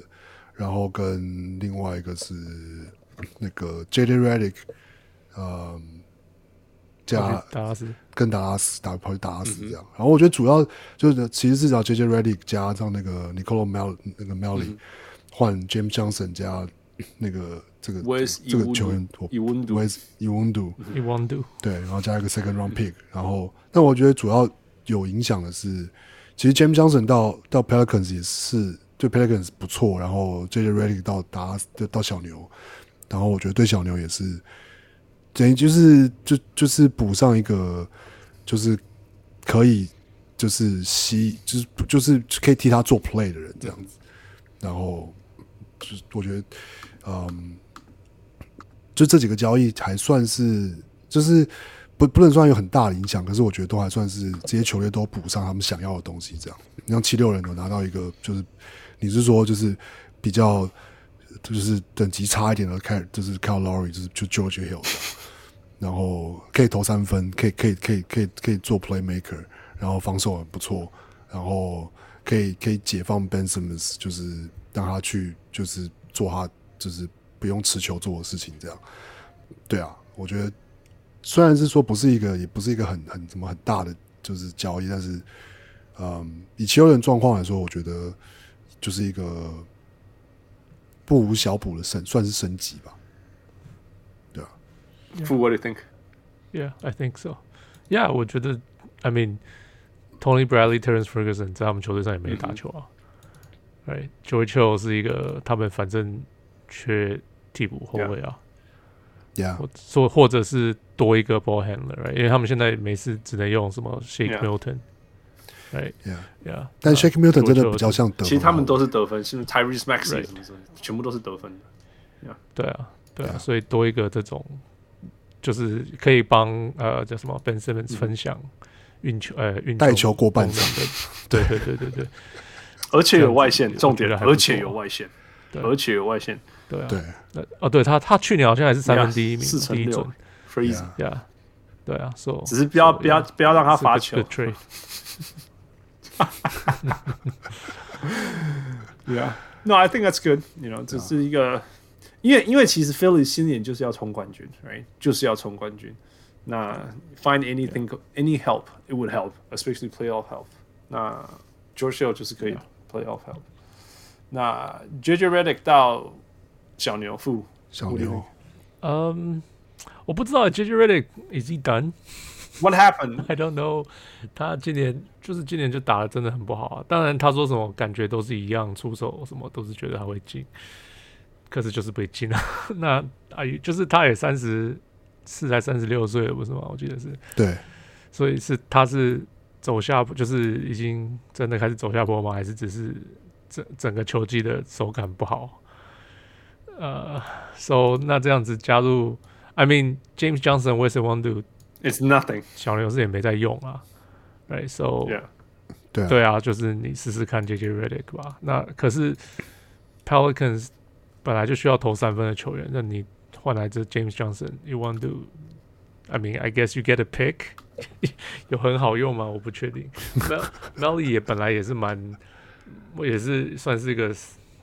然后跟另外一个是那个 JJ Redick，嗯。加达拉斯跟达拉斯打跑去达拉斯这样，然后我觉得主要就是其实是找 JJ Redick 加上那个 Nicolo Mel 那个 Melli 换 James Johnson 加那个这个这个球员 Iwundu Iwundu Iwundu 对，然后加一个 Second Round Pick，然后那我觉得主要有影响的是，其实 James Johnson 到到 Pelicans 也是对 Pelicans 不错，然后 JJ Redick 到达到小牛，然后我觉得对小牛也是。等于就是就就是补上一个，就是可以就是吸就是就是可以替他做 play 的人这样子，然后就是我觉得，嗯，就这几个交易还算是就是不不能算有很大的影响，可是我觉得都还算是这些球队都补上他们想要的东西这样。你像七六人有拿到一个，就是你是说就是比较就是等级差一点的开，就是 Kyle Lowry 就是就 George Hill。然后可以投三分，可以可以可以可以可以做 playmaker，然后防守很不错，然后可以可以解放 Ben Simmons，就是让他去就是做他就是不用持球做的事情，这样。对啊，我觉得虽然是说不是一个，也不是一个很很什么很大的就是交易，但是嗯，以七六人状况来说，我觉得就是一个不无小补的升，算是升级吧。Fu, what do you think? Yeah, I think so. Yeah，我觉得，I mean, Tony Bradley、Terrence Ferguson 在他们球队上也没打球啊。Right, George Hill 是一个他们反正缺替补后卫啊。Yeah，或说或者是多一个 ball handler，right? 因为他们现在每次只能用什么 Shake Milton。Right, yeah, yeah. 但 Shake Milton 真的比较像得分。其实他们都是得分，是 Tyrese Maxey 什么什么，全部都是得分的。Yeah，对啊，对啊，所以多一个这种。 就是可以帮呃叫什么 Ben Simmons 分享运球、嗯、呃运带球过半场。的，对对对对对，而且有外线，重点的而且有外线，而且有外线，对啊。对，哦对他他去年好像还是三分第一名，四成六，Freeze，对啊，说只是不要不要不要让他罚球，Yeah，No，I think that's good，you know，这是一个。因为因为其实 Philly 新年就是要冲冠军，right？就是要冲冠军。那 find anything any help it would help, especially playoff help。那 George Hill 就是可以 playoff help。那 JJ Redick 到小牛负小牛，嗯，我不知道 JJ Redick is he done? What happened? I don't know。他今年就是今年就打得真的很不好啊。当然他说什么感觉都是一样，出手什么都是觉得他会进。可是就是被禁了。那阿姨就是他也三十四才三十六岁了，不是吗？我记得是。对。所以是他是走下坡，就是已经真的开始走下坡吗？还是只是整整个球季的手感不好？呃，So 那这样子加入，I mean James Johnson，What does he want to do？It's nothing。小牛是也没在用啊。Right，So yeah. 对啊，对啊，就是你试试看 JJ Redick 吧。那可是 Pelicans。本来就需要投三分的球员，那你换来这 James Johnson，you want to？I mean, I guess you get a pick，有很好用吗？我不确定。Melly 也本来也是蛮，我也是算是一个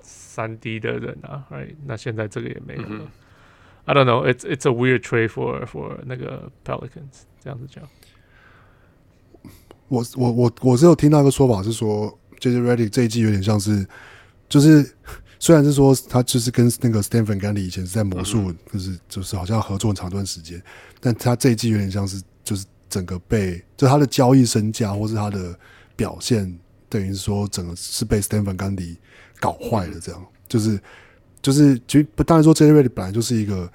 三 D 的人啊，right？那现在这个也没有了。Mm hmm. I don't know. It's it's a weird trade for for 那个 Pelicans。这样子讲，我我我我是有听到一个说法是说，JJ Redick 这一季有点像是，就是。虽然是说他就是跟那个 Stan Van Gundy 以前是在魔术，就是就是好像合作很长一段时间，但他这一季有点像是就是整个被就他的交易身价或是他的表现，等于是说整个是被 Stan Van Gundy 搞坏了，这样。就是就是其实当然说 Redick 本来就是一个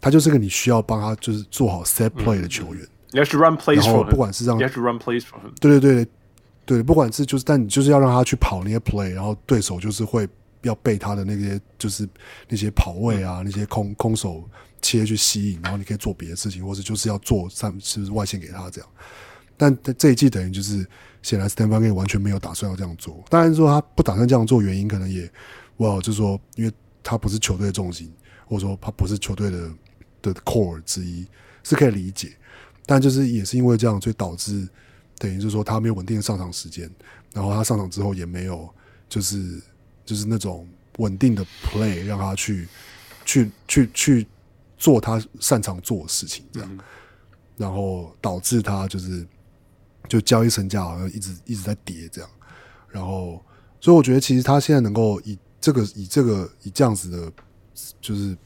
他就是个你需要帮他就是做好 set play 的球员，你 have to run plays for him，不管是让 you have to run plays him，对对对对，不管是就是但你就是要让他去跑那些 play，然后对手就是会。要被他的那些就是那些跑位啊，那些空空手切去吸引，然后你可以做别的事情，或者就是要做上是不是外线给他这样。但这一季等于就是显然 Stan Van Gundy 完全没有打算要这样做。当然说他不打算这样做，原因可能也哇，就是说因为他不是球队的重心，或者说他不是球队的的 core 之一，是可以理解。但就是也是因为这样，所以导致等于就是说他没有稳定的上场时间，然后他上场之后也没有就是。就是那种稳定的 play，让他去去去去做他擅长做的事情，这样，嗯、然后导致他就是就交易身价好像一直一直在跌，这样，然后所以我觉得其实他现在能够以这个以这个以这样子的，就是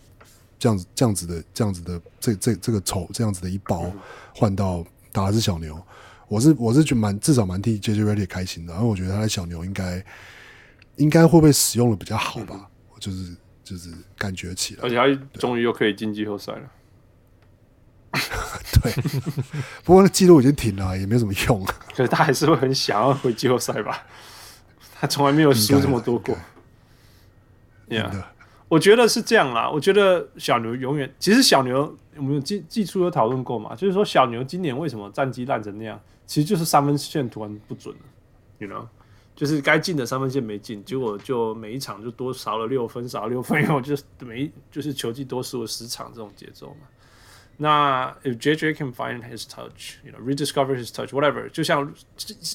这样子这样子的这样子的这这这个丑这样子的一包换到达拉斯小牛，我是我是觉得蛮至少蛮替 JJ Redick 开心的，然后我觉得他在小牛应该。应该会被使用的比较好吧，嗯、就是就是感觉起来，而且他终于又可以进季后赛了。对，不过那记录已经停了，也没什么用。可是他还是会很想要回季后赛吧？他从来没有输这么多过。Yeah，我觉得是这样啦。我觉得小牛永远，其实小牛我们有季季初有讨论过嘛，就是说小牛今年为什么战绩烂成那样，其实就是三分线突然不准了，you know。就是该进的三分线没进，结果就每一场就多少了六分，少了六分以后就每一就是球季多输了十场这种节奏嘛。那 if JJ can find his touch，you know rediscover his touch，whatever，就像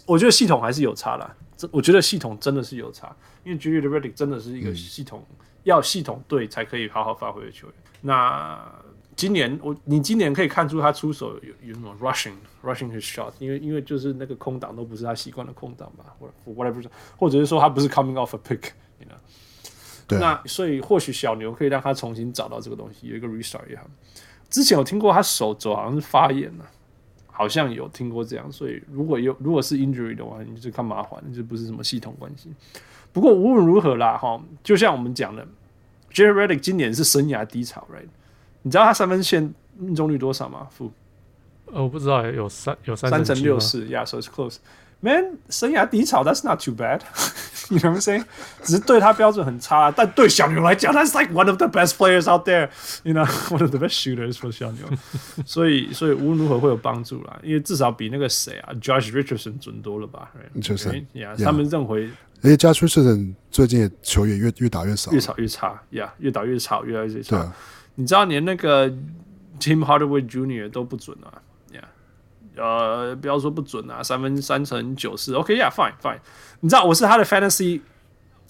我觉得系统还是有差啦。这我觉得系统真的是有差，因为 JJ Redick 真的是一个系统、嗯、要系统对才可以好好发挥的球员。那今年我你今年可以看出他出手有有什么 rushing rushing his shot，因为因为就是那个空档都不是他习惯的空档吧，或者 whatever，或者是说他不是 coming off a pick，you know？对。那所以或许小牛可以让他重新找到这个东西，有一个 restart 也好。之前有听过他手肘好像是发炎了，好像有听过这样，所以如果有如果是 injury 的话，你就看麻烦，就不是什么系统关系。不过无论如何啦，哈，就像我们讲的 j e r e d i c k 今年是生涯低潮，right？你知道他三分线命中率多少吗？负？呃，我不知道，有三有三三乘六四，Yeah，so it's close。Man，生涯低潮，That's not too bad。你懂不懂？只是对他标准很差，但对小牛来讲，That's like one of the best players out there。You know，one of the best shooters for 小牛。所以，所以无论如何会有帮助啦，因为至少比那个谁啊，Josh Richardson 准多了吧？就是 Yeah，他们认为，而且 Josh Richardson 最近的球也越越打越少，越吵越差，Yeah，越打越吵，越来越差。你知道，连那个 Tim Hardaway Jr. 都不准啊。呃，不要说不准啊，三分三成九四，OK，Yeah，Fine，Fine。你知道我是他的 Fantasy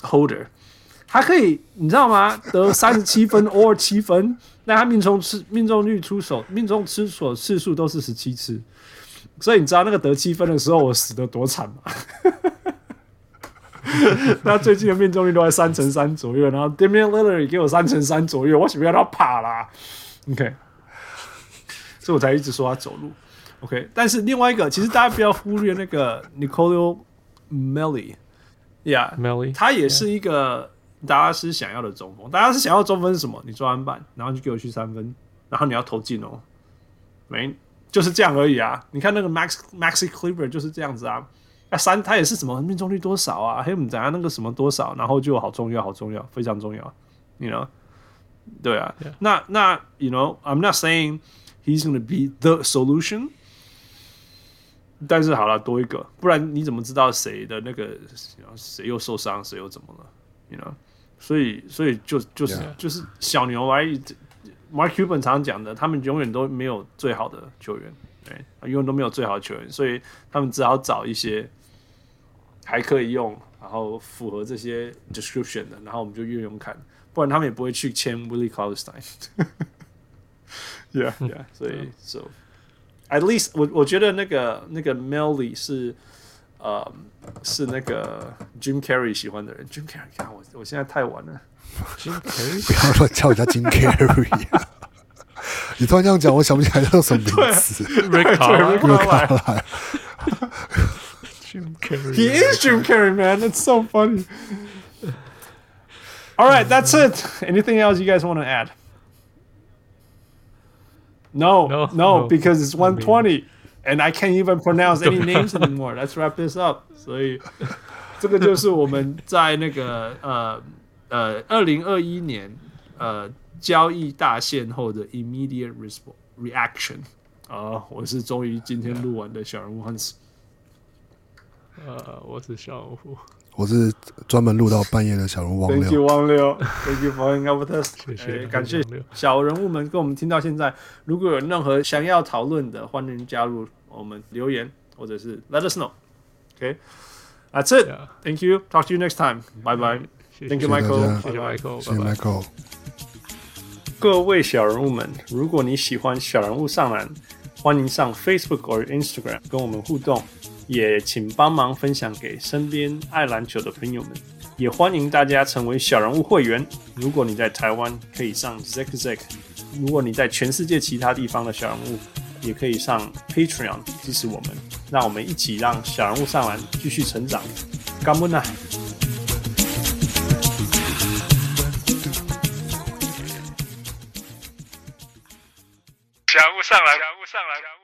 Holder，他可以，你知道吗？得三十七分 or 七分，那他命中次命中率出手命中出手次数都是十七次，所以你知道那个得七分的时候我死的多惨吗？那最近的命中率都在三成三左右，然后 Damian Lillard 给我三成三左右，我准备要他跑啦？OK，所以我才一直说他走路。OK，但是另外一个，其实大家不要忽略那个 Nicolo Melli，Yeah，Melli，他也是一个大家是想要的中锋。大家是想要中锋是什么？你抓篮板，然后就给我去三分，然后你要投进哦，没，就是这样而已啊。你看那个 Max Maxi Kleber 就是这样子啊，那三他也是什么命中率多少啊？还有我们讲那个什么多少，然后就好重要，好重要，非常重要，You know？对啊.那那 You know，I'm not saying he's gonna be the solution。但是好了，多一个，不然你怎么知道谁的那个谁又受伤，谁又怎么了？You know，所以所以就就是.就是小牛而已。Mark Cuban 常常讲的，他们永远都没有最好的球员，对，永远都没有最好的球员，所以他们只好找一些还可以用，然后符合这些 description 的，然后我们就用用看，不然他们也不会去签 Willie Cauley-Stein。yeah, yeah，所以 so。At least 我我觉得那个那个 Melly 是呃是那个 Jim Carrey 喜欢的人。Jim Carrey，看我我现在太晚了。Jim Carrey，不要乱叫人家 Jim Carrey、啊。你突然这样讲，我想不起来叫什么名字。Rick Carlisle。Jim Carrey。He is Jim Carrey, man. It's so funny. All right, that's it. Anything else you guys want to add? No, no, no, no, because it's 120, I mean, and I can't even pronounce any names anymore. Let's wrap this up. 所以这个就是我们在那个呃呃二零二一年呃交易大限后的 immediate response reaction 啊，我是终于今天录完的小人物 Hans。 呃，我是小人物。我是专门录到半夜的小人物王六。Thank you，王六。Thank you for hanging out with us。谢谢，感谢小人物们跟我们听到现在。如果有任何想要讨论的，欢迎加入我们留言，或者是 Let us know。OK，That's it。Thank you。Talk to you next time。Bye bye。Thank you，Michael。谢谢 Michael。谢谢 Michael。各位小人物们，如果你喜欢小人物上篮，欢迎上 Facebook 或 Instagram 跟我们互动。也请帮忙分享给身边爱篮球的朋友们，也欢迎大家成为小人物会员。如果你在台湾，可以上 Zack Zack；如果你在全世界其他地方的小人物，也可以上 Patreon 支持我们。让我们一起让小人物上篮继续成长。干们呐！小人物上来，小人物上来，小物，